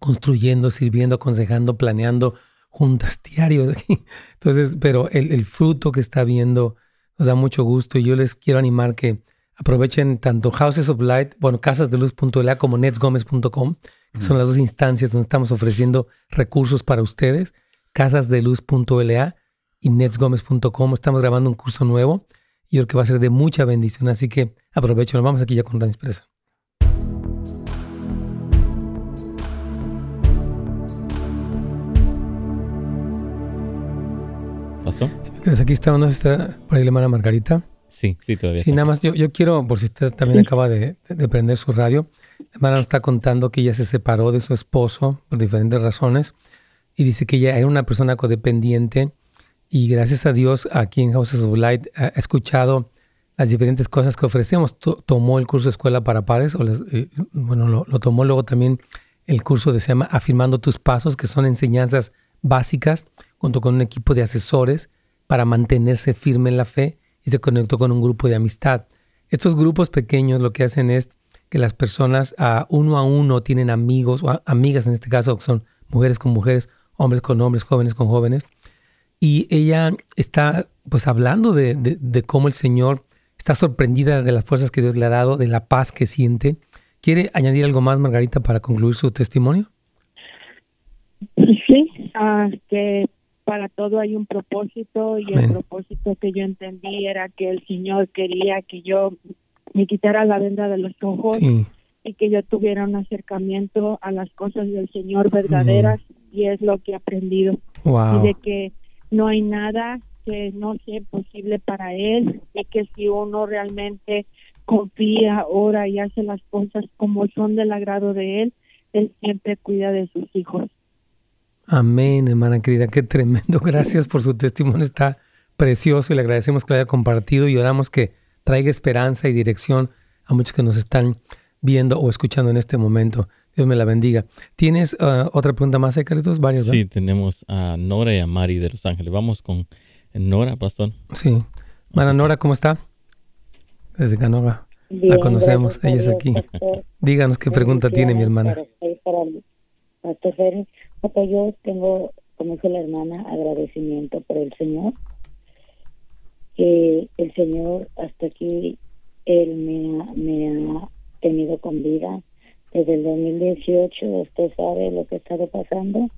construyendo, sirviendo, aconsejando, planeando juntas (laughs) diarios aquí. Entonces, pero el, el fruto que está viendo nos da mucho gusto y yo les quiero animar que aprovechen tanto Houses of Light, bueno, casasdeluz.la como netsgomez.com, que son las dos instancias donde estamos ofreciendo recursos para ustedes, casasdeluz.la y netsgomez.com. Estamos grabando un curso nuevo y creo que va a ser de mucha bendición, así que aprovechen. Nos vamos aquí ya con la inspiración. ¿Pastor? Aquí está, ¿no está por ahí la hermana Margarita? Sí, sí, todavía. Sí, está. nada más, yo, yo quiero, por si usted también acaba de, de prender su radio, la hermana nos está contando que ella se separó de su esposo por diferentes razones y dice que ella era una persona codependiente y gracias a Dios aquí en Houses of Light ha ha escuchado las diferentes cosas que ofrecemos. To- tomó el curso de Escuela para Padres, o les- eh, bueno, lo, tomó luego también el curso de se llama Afirmando tus Pasos, que son enseñanzas básicas, junto con un equipo de asesores para mantenerse firme en la fe y se conectó con un grupo de amistad. Estos grupos pequeños lo que hacen es que las personas a uno a uno tienen amigos o amigas en este caso, que son mujeres con mujeres, hombres con hombres, jóvenes con jóvenes. Y ella está pues hablando de, de- de cómo el Señor está sorprendida de las fuerzas que Dios le ha dado, de la paz que siente. ¿Quiere añadir algo más, Margarita, para concluir su testimonio? Sí, ah, que para todo hay un propósito y Amén. el propósito que yo entendí era que el Señor quería que yo me quitara la venda de los ojos Sí, y que yo tuviera un acercamiento a las cosas del Señor verdaderas y es lo que he aprendido y wow. de que no hay nada que no sea posible para Él y que si uno realmente confía, ora y hace las cosas como son del agrado de Él, Él siempre cuida de sus hijos. Amén, hermana querida, qué tremendo. (laughs) Gracias por su testimonio, está precioso y le agradecemos que lo haya compartido y oramos que traiga esperanza y dirección a muchos que nos están viendo o escuchando en este momento. Dios me la bendiga. ¿Tienes ah, otra pregunta más, eh, Carlitos? Varias, Sí, tenemos a Nora y a Mari de Los Ángeles. Vamos con Nora, pastor. Sí. Hermana Nora, ¿cómo está? Desde Canoga. Bien, conocemos, ella es aquí. pastor. Díganos qué pregunta tiene mi hermana. Pastor Ferry. Papá, yo tengo, como dijo la hermana, agradecimiento por el Señor. Que el Señor hasta aquí, Él me ha, me ha tenido con vida. Desde el 2018, usted sabe lo que ha estado pasando.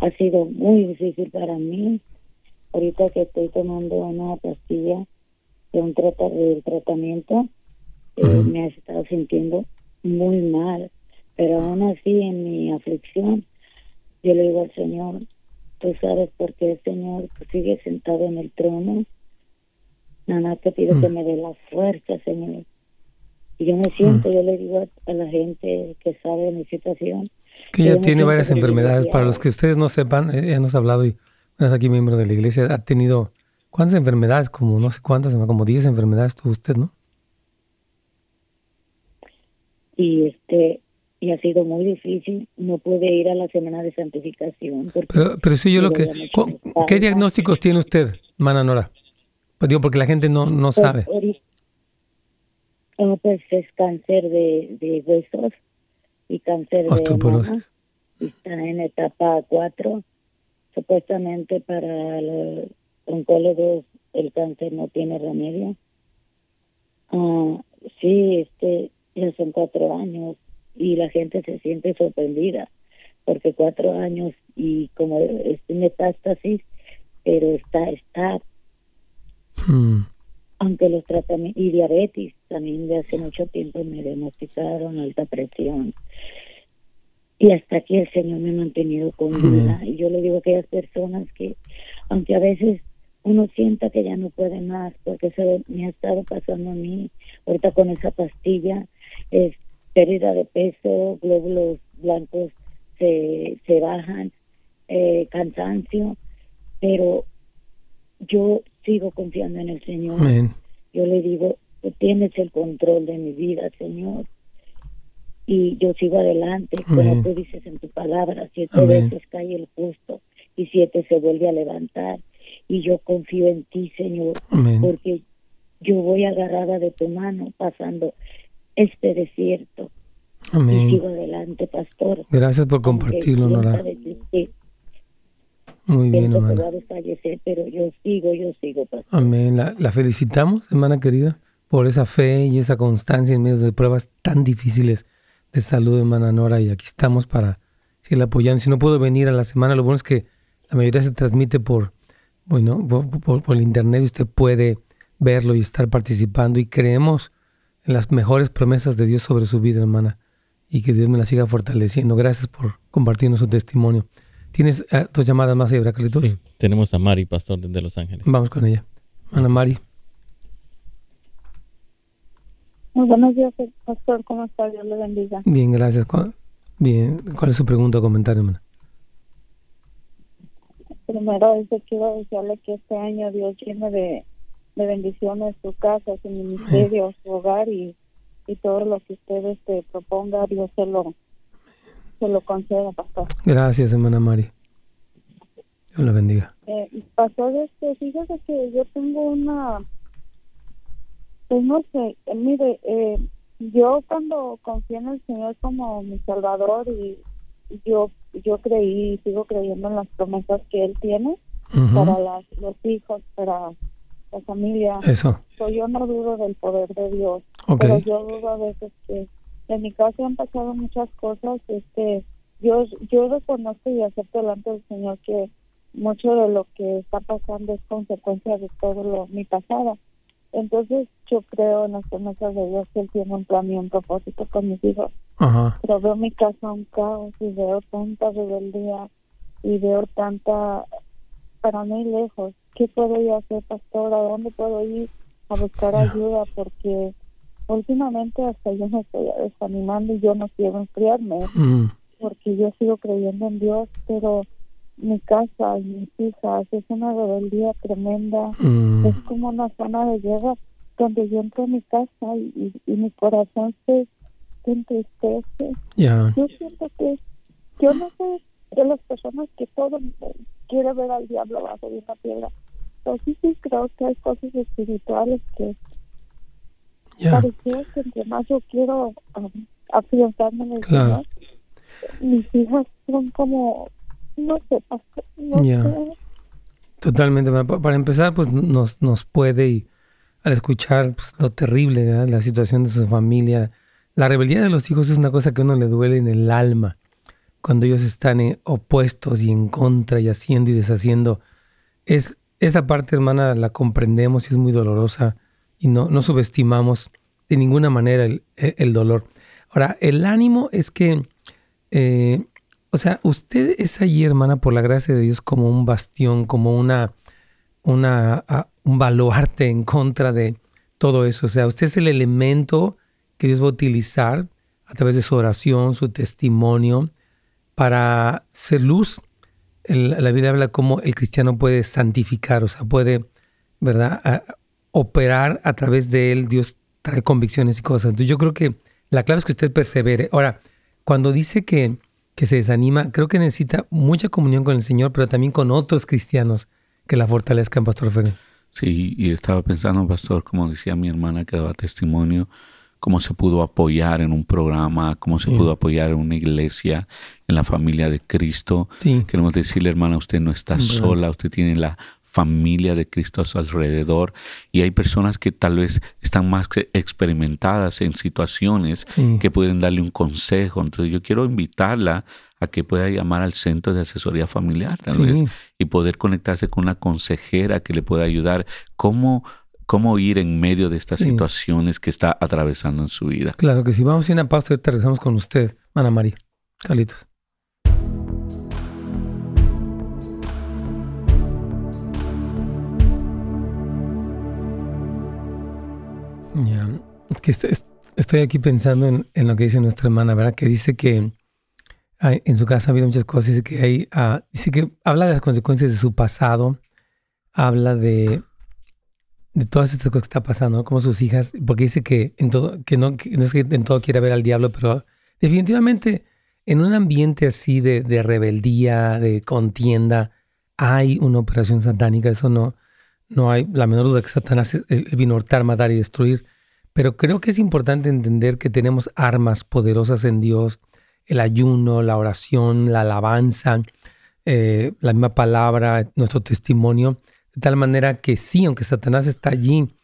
Ha sido muy difícil para mí. Ahorita que estoy tomando una pastilla de un trata, del tratamiento, eh, me he estado sintiendo muy mal, pero aún así en mi aflicción, yo le digo al Señor, tú sabes por qué, Señor, tú sigues sentado en el trono, nada más te pido Mm. que me dé la fuerza, Señor. Y yo me siento, yo le digo a, a la gente que sabe mi situación, Que ella tiene varias enfermedades. Para los que ustedes no sepan, eh, hemos hablado y es aquí miembro de la iglesia, ha tenido ¿cuántas enfermedades? Como no sé cuántas, como 10 enfermedades tuvo usted, ¿no? y este y ha sido muy difícil, no pude ir a la semana de santificación Pero, pero sí, yo lo que... ¿Qué diagnósticos tiene usted, hermana Nora? Pues digo, porque la gente no, no Pues, sabe. ahorita- oh, pues es cáncer de, de huesos y cáncer de mama está en etapa 4. Supuestamente para los oncólogos el cáncer no tiene remedio. Ah, sí, este, ya son cuatro años y la gente se siente sorprendida porque cuatro años y como es metástasis, pero está, está Mm, aunque los tratamientos y diabetes también de hace mucho tiempo me diagnosticaron alta presión. Y hasta aquí el Señor me ha mantenido con vida. Y yo le digo a aquellas personas que aunque a veces uno sienta que ya no puede más porque eso me ha estado pasando a mí ahorita con esa pastilla es pérdida de peso glóbulos blancos se, se bajan eh, cansancio pero yo sigo confiando en el Señor amén. yo le digo, tú tienes el control de mi vida, Señor. Y yo sigo adelante, Amén. como tú dices en tu palabra, siete Amén. veces cae el justo y siete se vuelve a levantar. Y yo confío en ti, Señor, porque yo voy agarrada de tu mano pasando este desierto. Y sigo adelante, pastor. Gracias por compartirlo, Nora. Muy bien, hermana. pero yo sigo, yo sigo, pastor. Amén. La, la felicitamos, hermana querida, por esa fe y esa constancia en medio de pruebas tan difíciles de salud, hermana Nora. Y aquí estamos para seguirle apoyando. Si no puedo venir a la semana, lo bueno es que la mayoría se transmite por, bueno, por, por, el internet y usted puede verlo y estar participando. Y creemos en las mejores promesas de Dios sobre su vida, hermana. Y que Dios me la siga fortaleciendo. Gracias por compartirnos su testimonio. ¿Tienes eh, dos llamadas más ahí, Carlitos? Sí, tenemos a Mari, pastor desde Los Ángeles. Vamos con ella. Ana Mari. Muy buenos días, pastor. ¿Cómo está? Dios le bendiga. Bien, gracias. Bien, ¿cuál es su pregunta o comentario, hermana? Primero, que quiero desearle que este año Dios llene de, de bendiciones su casa, su ministerio, su hogar y, y todo lo que usted este, proponga, Dios se lo, se lo conceda, pastor. Gracias, hermana Mari. Dios la bendiga. Eh, pastor, este, fíjese que yo tengo una, pues no sé, eh, mire, eh, yo cuando confié en el Señor como mi Salvador y yo yo creí y sigo creyendo en las promesas que Él tiene para las, los hijos, para la familia. Eso. yo no dudo del poder de Dios, pero yo dudo a veces que en mi caso han pasado muchas cosas, este, yo yo reconozco y acepto delante del Señor que mucho de lo que está pasando es consecuencia de todo lo mi pasado. Entonces yo creo en las promesas de Dios que Él tiene un plan y un propósito con mis hijos. Pero veo mi casa un caos y veo tanta rebeldía y veo tanta, para mí lejos. ¿Qué puedo yo hacer, pastor? ¿A dónde puedo ir a buscar ayuda? Porque últimamente hasta yo me estoy desanimando y yo no quiero enfriarme. Mm. Porque yo sigo creyendo en Dios, pero mi casa y mis hijas es una rebeldía tremenda. Mm. Es como una zona de guerra donde yo entro a mi casa y, y, mi corazón se, se entristece. Yo siento que yo no sé de las personas que todo quiere ver al diablo abajo de una piedra. Pero sí, sí creo que hay cosas espirituales que yeah. que entre más yo quiero um, afianzarme en el Señor, mis hijas son como no sé, no Totalmente. Para empezar, pues nos, nos puede, y al escuchar pues, lo terrible, la situación de su familia, la rebeldía de los hijos es una cosa que a uno le duele en el alma. Cuando ellos están eh, opuestos y en contra y haciendo y deshaciendo. Es, esa parte, hermana, la comprendemos y es muy dolorosa y no, no subestimamos de ninguna manera el, el dolor. Ahora, el ánimo es que eh, o sea, usted es allí, hermana, por la gracia de Dios, como un bastión, como una, una, un baluarte en contra de todo eso. O sea, usted es el elemento que Dios va a utilizar a través de su oración, su testimonio, para ser luz. la Biblia habla cómo el cristiano puede santificar, o sea, puede, ¿verdad?, operar a través de él. Dios trae convicciones y cosas. Entonces yo creo que la clave es que usted persevere. Ahora, cuando dice que que se desanima, creo que necesita mucha comunión con el Señor, pero también con otros cristianos que la fortalezcan, Pastor Ferrer. Sí, y estaba pensando, Pastor, como decía mi hermana que daba testimonio, cómo se pudo apoyar en un programa, cómo se pudo apoyar en una iglesia, en la familia de Cristo. Queremos decirle, hermana, usted no está sola, usted tiene la familia de Cristo a su alrededor y hay personas que tal vez están más experimentadas en situaciones que pueden darle un consejo. Entonces yo quiero invitarla a que pueda llamar al centro de asesoría familiar tal vez y poder conectarse con una consejera que le pueda ayudar cómo cómo ir en medio de estas situaciones que está atravesando en su vida. Claro que sí. Vamos a ir a una pausa y te regresamos con usted, Ana María. Carlitos. Que estoy aquí pensando en, lo que dice nuestra hermana, ¿verdad? Que dice que en su casa ha habido muchas cosas, dice que hay, ah, dice que habla de las consecuencias de su pasado, habla de, de todas estas cosas que está pasando, como sus hijas, porque dice que en todo, que no, no es que en todo quiere ver al diablo, pero definitivamente en un ambiente así de, de rebeldía, de contienda, hay una operación satánica, eso no, no hay la menor duda que Satanás vino a hurtar, matar y destruir, Pero creo que es importante entender que tenemos armas poderosas en Dios, el ayuno, la oración, la alabanza, eh, la misma palabra, nuestro testimonio, de tal manera que sí, aunque Satanás está allí,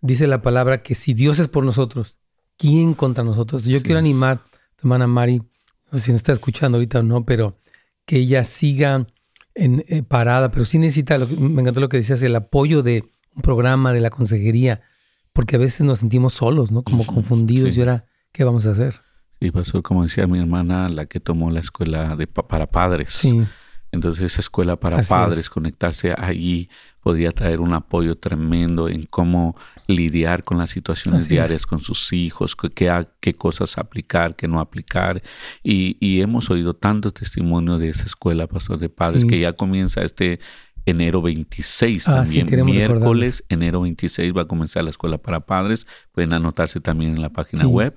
dice la palabra que si Dios es por nosotros, ¿quién contra nosotros? Yo quiero animar a tu hermana Mari, no sé si nos está escuchando ahorita o no, pero que ella siga en, eh, parada, pero sí necesita, lo me encantó lo que decías, el apoyo de un programa, de la consejería, porque a veces nos sentimos solos, ¿no? Como confundidos y ahora, ¿qué vamos a hacer? Sí, pasó como decía mi hermana, la que tomó la escuela de, para padres. Sí. Entonces esa escuela para padres, conectarse allí, podía traer un apoyo tremendo en cómo lidiar con las situaciones diarias con sus hijos, qué, qué, cosas aplicar, qué no aplicar. Y, y, hemos oído tanto testimonio de esa escuela, Pastor de Padres, que ya comienza este enero 26 ah, también. Miércoles, enero 26 va a comenzar la escuela para padres. Pueden anotarse también en la página web.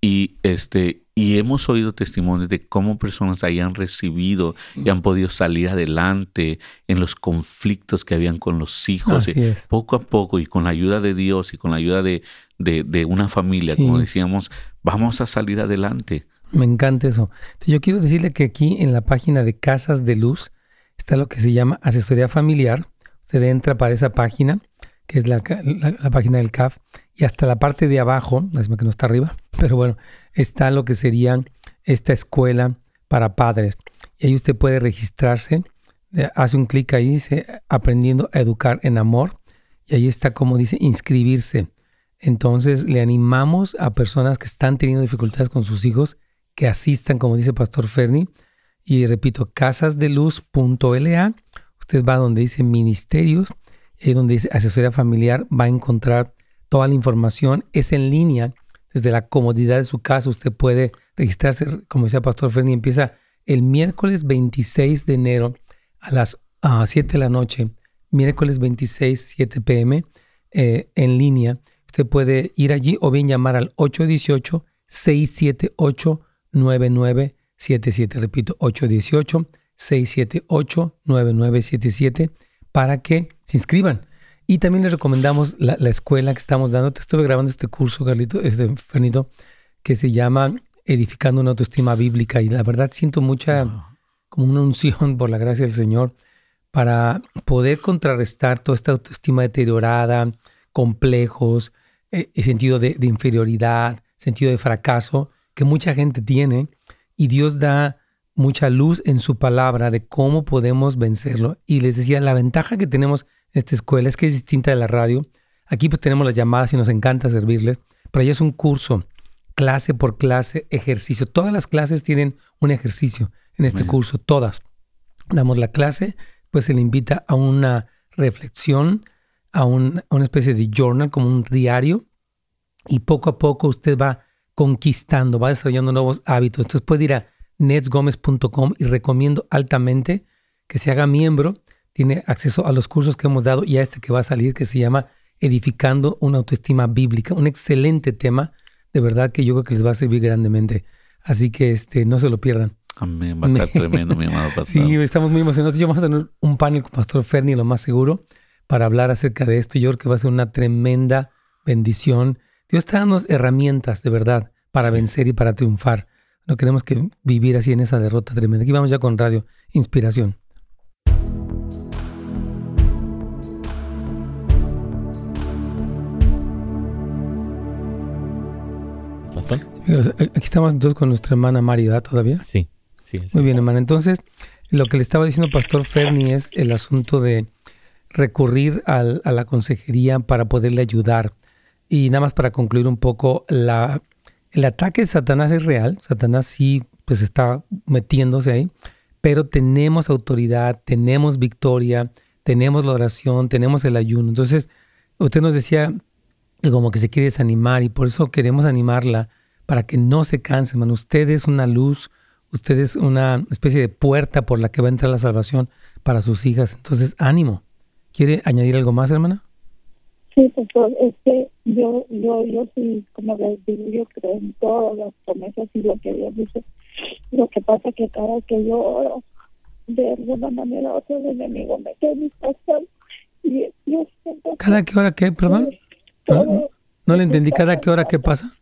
Y este, y hemos oído testimonios de cómo personas hayan recibido y han podido salir adelante en los conflictos que habían con los hijos. Poco a poco y con la ayuda de Dios y con la ayuda de, de, una familia, como decíamos, vamos a salir adelante. Me encanta eso. yo quiero decirle que aquí en la página de Casas de Luz, está lo que se llama asesoría familiar. Usted entra para esa página, que es la, página del CAF, y hasta la parte de abajo, es que no está arriba, (laughs) pero bueno, está lo que sería esta escuela para padres. Y ahí usted puede registrarse, eh, hace un clic ahí, dice Aprendiendo a Educar en Amor, y ahí está como dice inscribirse. Entonces le animamos a personas que están teniendo dificultades con sus hijos que asistan, como dice Pastor Ferni, y repito, casasdeluz.la. Usted va donde dice ministerios, y donde dice asesoría familiar, va a encontrar toda la información. Es en línea, desde la comodidad de su casa. Usted puede registrarse, como decía Pastor Ferni, empieza el miércoles 26 de enero a las 7 de la noche, miércoles 26, 7 pm, en línea. Usted puede ir allí o bien llamar al 818 678 99 77, repito, 818-678-9977 para que se inscriban. Y también les recomendamos la, escuela que estamos dando. Te estuve grabando este curso, Carlito, este Fernito, que se llama Edificando una autoestima bíblica. Y la verdad siento mucha, como una unción por la gracia del Señor, para poder contrarrestar toda esta autoestima deteriorada, complejos, eh, sentido de, de inferioridad, sentido de fracaso que mucha gente tiene y Dios da mucha luz en su palabra de cómo podemos vencerlo. Y les decía, la ventaja que tenemos en esta escuela es que es distinta de la radio. Aquí pues tenemos las llamadas y nos encanta servirles, pero allá es un curso, clase por clase, ejercicio. Todas las clases tienen un ejercicio en este curso, todas. Damos la clase, pues se le invita a una reflexión, a, una especie de journal, como un diario, y poco a poco usted va conquistando, va desarrollando nuevos hábitos. Entonces puede ir a netsgomez.com y recomiendo altamente que se haga miembro. Tiene acceso a los cursos que hemos dado y a este que va a salir que se llama Edificando una autoestima bíblica. Un excelente tema, de verdad que yo creo que les va a servir grandemente. Así que este, no se lo pierdan. Amén, va a estar tremendo, mi amado (laughs) pastor. Sí, estamos muy emocionados. Yo vamos a tener un panel con Pastor Ferni, lo más seguro, para hablar acerca de esto. Yo creo que va a ser una tremenda bendición Dios está dando herramientas de verdad para vencer y para triunfar. No queremos que vivir así en esa derrota tremenda. Aquí vamos ya con Radio Inspiración. Aquí estamos entonces con nuestra hermana María, ¿todavía? Sí, sí. Muy bien, hermana. Entonces, lo que le estaba diciendo Pastor Ferni es el asunto de recurrir a la consejería para poderle ayudar y nada más para concluir un poco, la, el ataque de Satanás es real, Satanás sí pues está metiéndose ahí, pero tenemos autoridad, tenemos victoria, tenemos la oración, tenemos el ayuno. Entonces, usted nos decía que como que se quiere desanimar y por eso queremos animarla para que no se canse, hermano. Usted es una luz, usted es una especie de puerta por la que va a entrar la salvación para sus hijas. Entonces, ánimo. ¿Quiere añadir algo más, hermana? Sí, doctor, es que yo, yo, yo sí, como les digo, yo creo en todas las promesas y lo que Dios dice. Lo que pasa es que cada que yo oro, de alguna manera otro enemigo me queda pasando. Y yo siento ¿Cada que hora qué? Perdón. No, No le entendí cada qué hora qué pasa.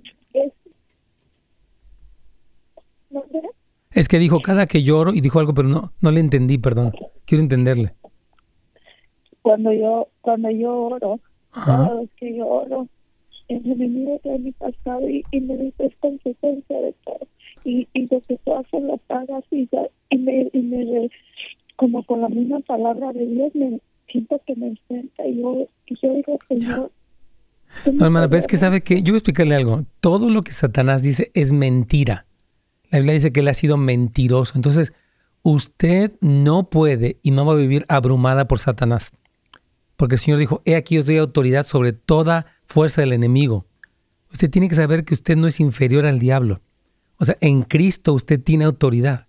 Es que dijo cada que lloro y dijo algo, pero no, no le entendí, perdón. Quiero entenderle. Cuando yo, cuando yo oro, cada vez que yo oro, el enemigo de mi pasado y, me dice consecuencia de todo. Y, y lo que tú haces lo pagas y, y, me, y me, como con la misma palabra de Dios, me siento que me enfrenta y yo, y yo digo, Señor, no, hermana, pero es que sabe que yo voy a explicarle algo. Todo lo que Satanás dice es mentira. La Biblia dice que él ha sido mentiroso. Entonces, usted no puede y no va a vivir abrumada por Satanás. Porque el Señor dijo, he aquí os doy autoridad sobre toda fuerza del enemigo. Usted tiene que saber que usted no es inferior al diablo. O sea, en Cristo usted tiene autoridad.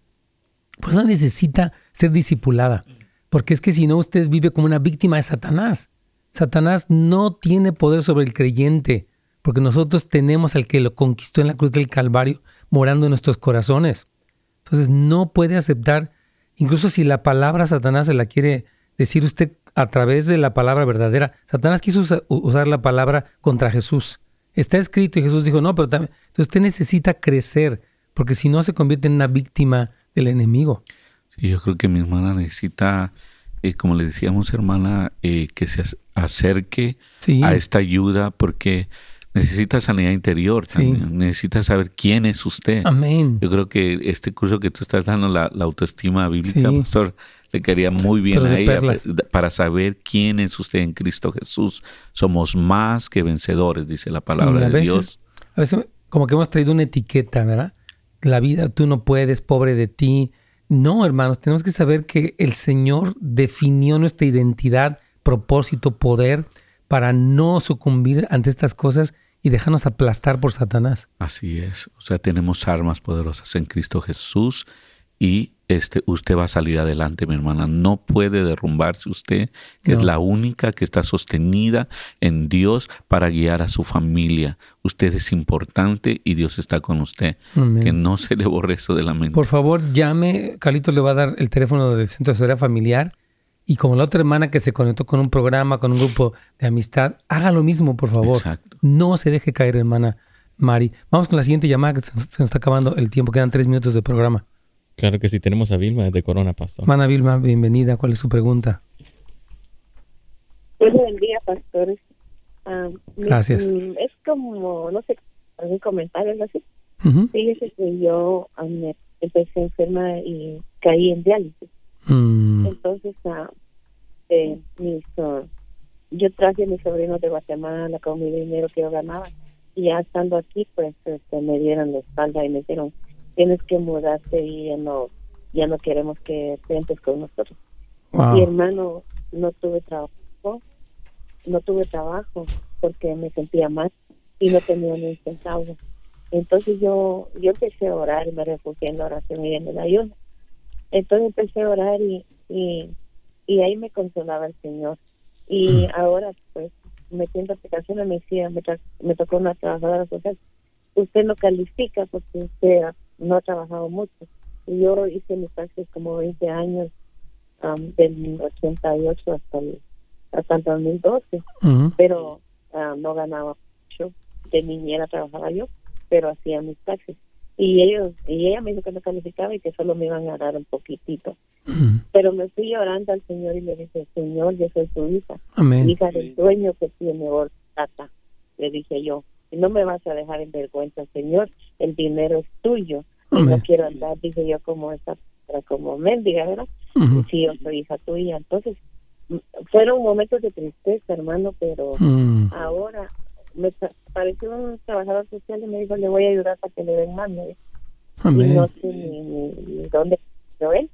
Por eso necesita ser discipulada. Porque es que si no, usted vive como una víctima de Satanás. Satanás no tiene poder sobre el creyente, porque nosotros tenemos al que lo conquistó en la cruz del Calvario morando en nuestros corazones. Entonces no puede aceptar, incluso si la palabra Satanás se la quiere decir usted a través de la palabra verdadera. Satanás quiso usar la palabra contra Jesús. Está escrito y Jesús dijo, no, pero también, entonces usted necesita crecer, porque si no se convierte en una víctima del enemigo. Sí, yo creo que mi hermana necesita eh, como le decíamos, hermana, eh, que se acerque a esta ayuda porque necesita sanidad interior también. Necesita saber quién es usted. Amén. Yo creo que este curso que tú estás dando, la, autoestima bíblica, pastor, le quedaría muy bien a ella pues, para saber quién es usted en Cristo Jesús. Somos más que vencedores, dice la palabra de Dios. A veces como que hemos traído una etiqueta, ¿verdad? La vida, tú no puedes, pobre de ti, no, hermanos, tenemos que saber que el Señor definió nuestra identidad, propósito, poder para no sucumbir ante estas cosas y dejarnos aplastar por Satanás. Así es. O sea, tenemos armas poderosas en Cristo Jesús y este, usted va a salir adelante, mi hermana. No puede derrumbarse usted, que es la única que está sostenida en Dios para guiar a su familia. Usted es importante y Dios está con usted. Que no se le borre eso de la mente. Por favor, llame. Carlito le va a dar el teléfono del Centro de Seguridad Familiar. Y como la otra hermana que se conectó con un programa, con un grupo de amistad, haga lo mismo, por favor. Exacto. No se deje caer, hermana Mari. Vamos con la siguiente llamada, que se nos está acabando el tiempo. Quedan tres minutos de programa. Claro que sí, tenemos a Vilma de Corona, Pastor. Mana Vilma, bienvenida. ¿Cuál es su pregunta? Buen día, pastores. Ah, Gracias. Mm, es como, no sé, algún comentario así. Fíjese que yo ah, empecé enferma y caí en diálisis. Mm. Entonces, uh, eh, mis, yo traje a mis sobrinos de Guatemala con mi dinero que yo ganaba. Y ya estando aquí, pues este, me dieron la espalda y me dijeron, tienes que mudarte y ya no ya no queremos que te con nosotros. Mi hermano no tuve trabajo, no tuve trabajo porque me sentía mal y no tenía ni un centavo. Entonces yo yo empecé a orar y me refugié en la oración y en el ayuno. Entonces empecé a orar y, y, ahí me consolaba el Señor. Y mm. ahora pues metiendo aplicaciones me decía, me, me tocó una trabajadora social, usted no califica porque usted no he trabajado mucho. Y yo hice mis taxis como 20 años, del 88 hasta el, hasta el 2012, pero no ganaba mucho. De niñera trabajaba yo, pero hacía mis taxis. Y ellos y ella me dijo que no calificaba y que solo me iban a dar un poquitito. Pero me fui llorando al Señor y le dije, Señor, yo soy tu hija, hija del dueño que tiene tata Le dije yo, no me vas a dejar en vergüenza, Señor, el dinero es tuyo no quiero andar, dije yo, como esta, como mendiga, ¿verdad? Sí, yo soy hija tuya. Entonces, fueron momentos de tristeza, hermano, pero mm. ahora me pareció un trabajador social y me dijo, le voy a ayudar para que le den más. Y no sé ni, dónde pero él,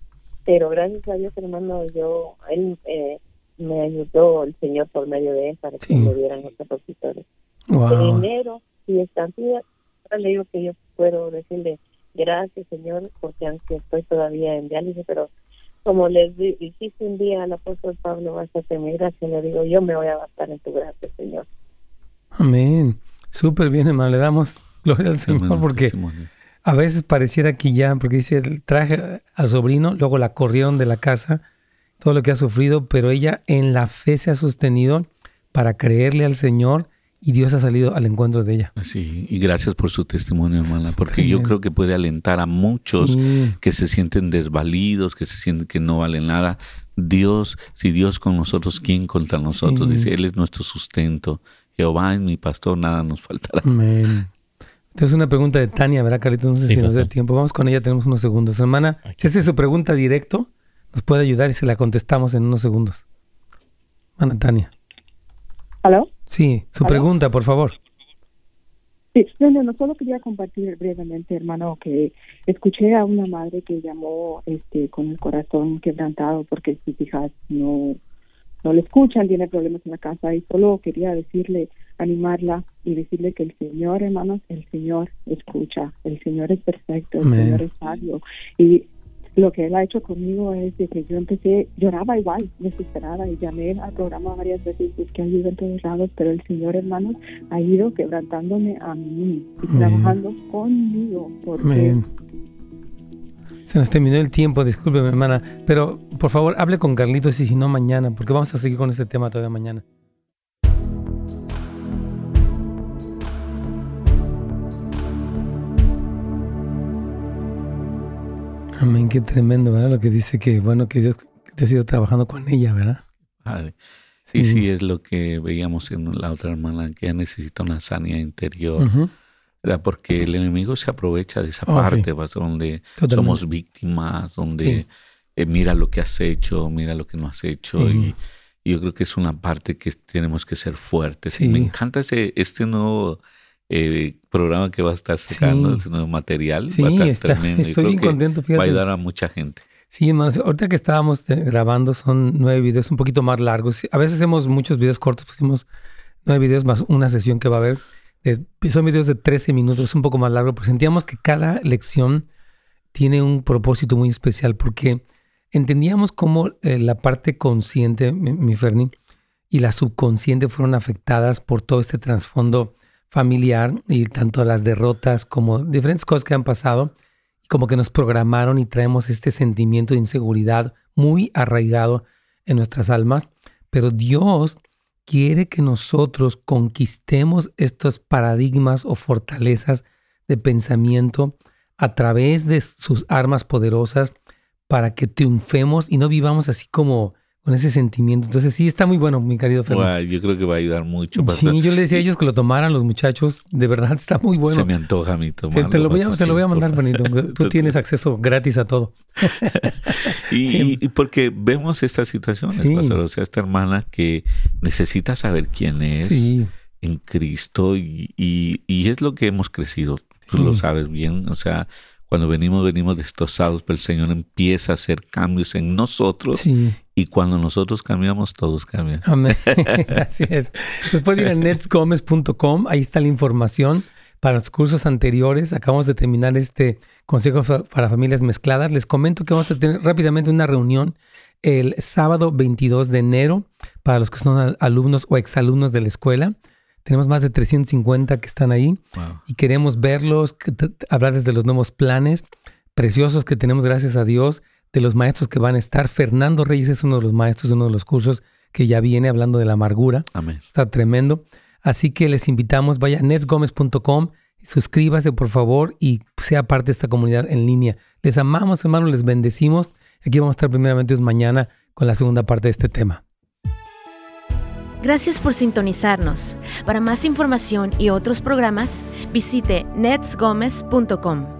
pero gracias a Dios, hermano, yo, él eh, me ayudó el Señor por medio de él para que me dieran los opositores. Wow. dinero y estampillas, ahora le digo que yo puedo decirle, Gracias, Señor, porque aunque estoy todavía en diálisis, pero como les dijiste un día al apóstol Pablo, bástate mi gracia, le digo, yo me voy a bastar en tu gracia, Señor. Amén. Súper bien, hermano. Le damos gloria al Señor porque a veces pareciera que ya, porque dice, traje al sobrino, luego la corrieron de la casa, todo lo que ha sufrido, pero ella en la fe se ha sostenido para creerle al Señor y Dios ha salido al encuentro de ella. Sí, y gracias por su testimonio, hermana, porque yo creo que puede alentar a muchos que se sienten desvalidos, que se sienten que no valen nada. Dios, si Dios con nosotros, ¿quién contra nosotros? Dice, Él es nuestro sustento. Jehová es mi pastor, nada nos faltará. Amén. Entonces una pregunta de Tania, ¿verdad, Carito? No sé si nos da tiempo. Vamos con ella, tenemos unos segundos. Hermana, si esa es su pregunta directo, nos puede ayudar y se la contestamos en unos segundos. Hermana Tania. ¿Aló? Sí, su pregunta, por favor. Sí, no, no, solo quería compartir brevemente, hermano, que escuché a una madre que llamó este con el corazón quebrantado porque sus hijas no no le escuchan, tiene problemas en la casa y solo quería decirle, animarla y decirle que el Señor, hermanos, el Señor escucha, el Señor es perfecto, el Señor es sabio y lo que él ha hecho conmigo es de que yo empecé, lloraba igual, desesperada, y llamé al programa varias veces, busqué ayuda en todos lados, pero el Señor, hermanos, ha ido quebrantándome a mí y trabajando conmigo. Porque Se nos terminó el tiempo, disculpe, hermana, pero por favor, hable con Carlitos y si no mañana, porque vamos a seguir con este tema todavía mañana. Amén, qué tremendo, ¿verdad? Lo que dice que, bueno, que Dios, Dios ha ido trabajando con ella, ¿verdad? Padre. Sí, sí, es lo que veíamos en la otra hermana, que ella necesita una sanidad interior, ¿verdad? Porque el enemigo se aprovecha de esa oh, parte, donde somos víctimas, donde eh, mira lo que has hecho, mira lo que no has hecho, y, yo creo que es una parte que tenemos que ser fuertes. Me encanta ese, este nuevo eh, programa que va a estar sacando, ese nuevo material. Sí, va a estar tremendo. estoy bien contento, fíjate. Va a ayudar a mucha gente. Sí, hermanos, ahorita que estábamos eh, grabando son nueve videos un poquito más largos. A veces hacemos muchos videos cortos, pusimos nueve videos más una sesión que va a haber. son videos de 13 minutos, un poco más largo, pero sentíamos que cada lección tiene un propósito muy especial porque entendíamos cómo eh, la parte consciente, mi, mi Ferni, y la subconsciente fueron afectadas por todo este trasfondo familiar y tanto las derrotas como diferentes cosas que han pasado, como que nos programaron y traemos este sentimiento de inseguridad muy arraigado en nuestras almas, pero Dios quiere que nosotros conquistemos estos paradigmas o fortalezas de pensamiento a través de sus armas poderosas para que triunfemos y no vivamos así como con ese sentimiento. Entonces sí, está muy bueno, mi querido Fernando. yo creo que va a ayudar mucho. Sí, yo le decía a ellos que lo tomaran los muchachos. De verdad, (laughs) está muy bueno. Se me antoja a mí tomarlo. Te, lo, voy a, te lo voy a mandar, Benito. Tú tienes acceso gratis a todo. (laughs) y, porque vemos estas situaciones, pastor. O sea, esta hermana que necesita saber quién es en Cristo y, y, es lo que hemos crecido. Tú lo sabes bien. O sea, cuando venimos, venimos destrozados, pero el Señor empieza a hacer cambios en nosotros y cuando nosotros cambiamos, todos cambian. Amén. (laughs) (laughs) Así es. Después ir a netsgomez.com, ahí está la información para los cursos anteriores. Acabamos de terminar este Consejo para Familias Mezcladas. Les comento que vamos a tener rápidamente una reunión el sábado 22 de enero para los que son alumnos o exalumnos de la escuela. Tenemos más de 350 que están ahí y queremos verlos, hablarles de los nuevos planes preciosos que tenemos, gracias a Dios, de los maestros que van a estar. Fernando Reyes es uno de los maestros de uno de los cursos que ya viene hablando de la amargura. Amén. Está tremendo. Así que les invitamos, vaya a netsgomez.com, suscríbase por favor y sea parte de esta comunidad en línea. Les amamos, hermanos, les bendecimos. Aquí vamos a estar primeramente mañana con la segunda parte de este tema. Gracias por sintonizarnos. Para más información y otros programas, visite netsgomez.com.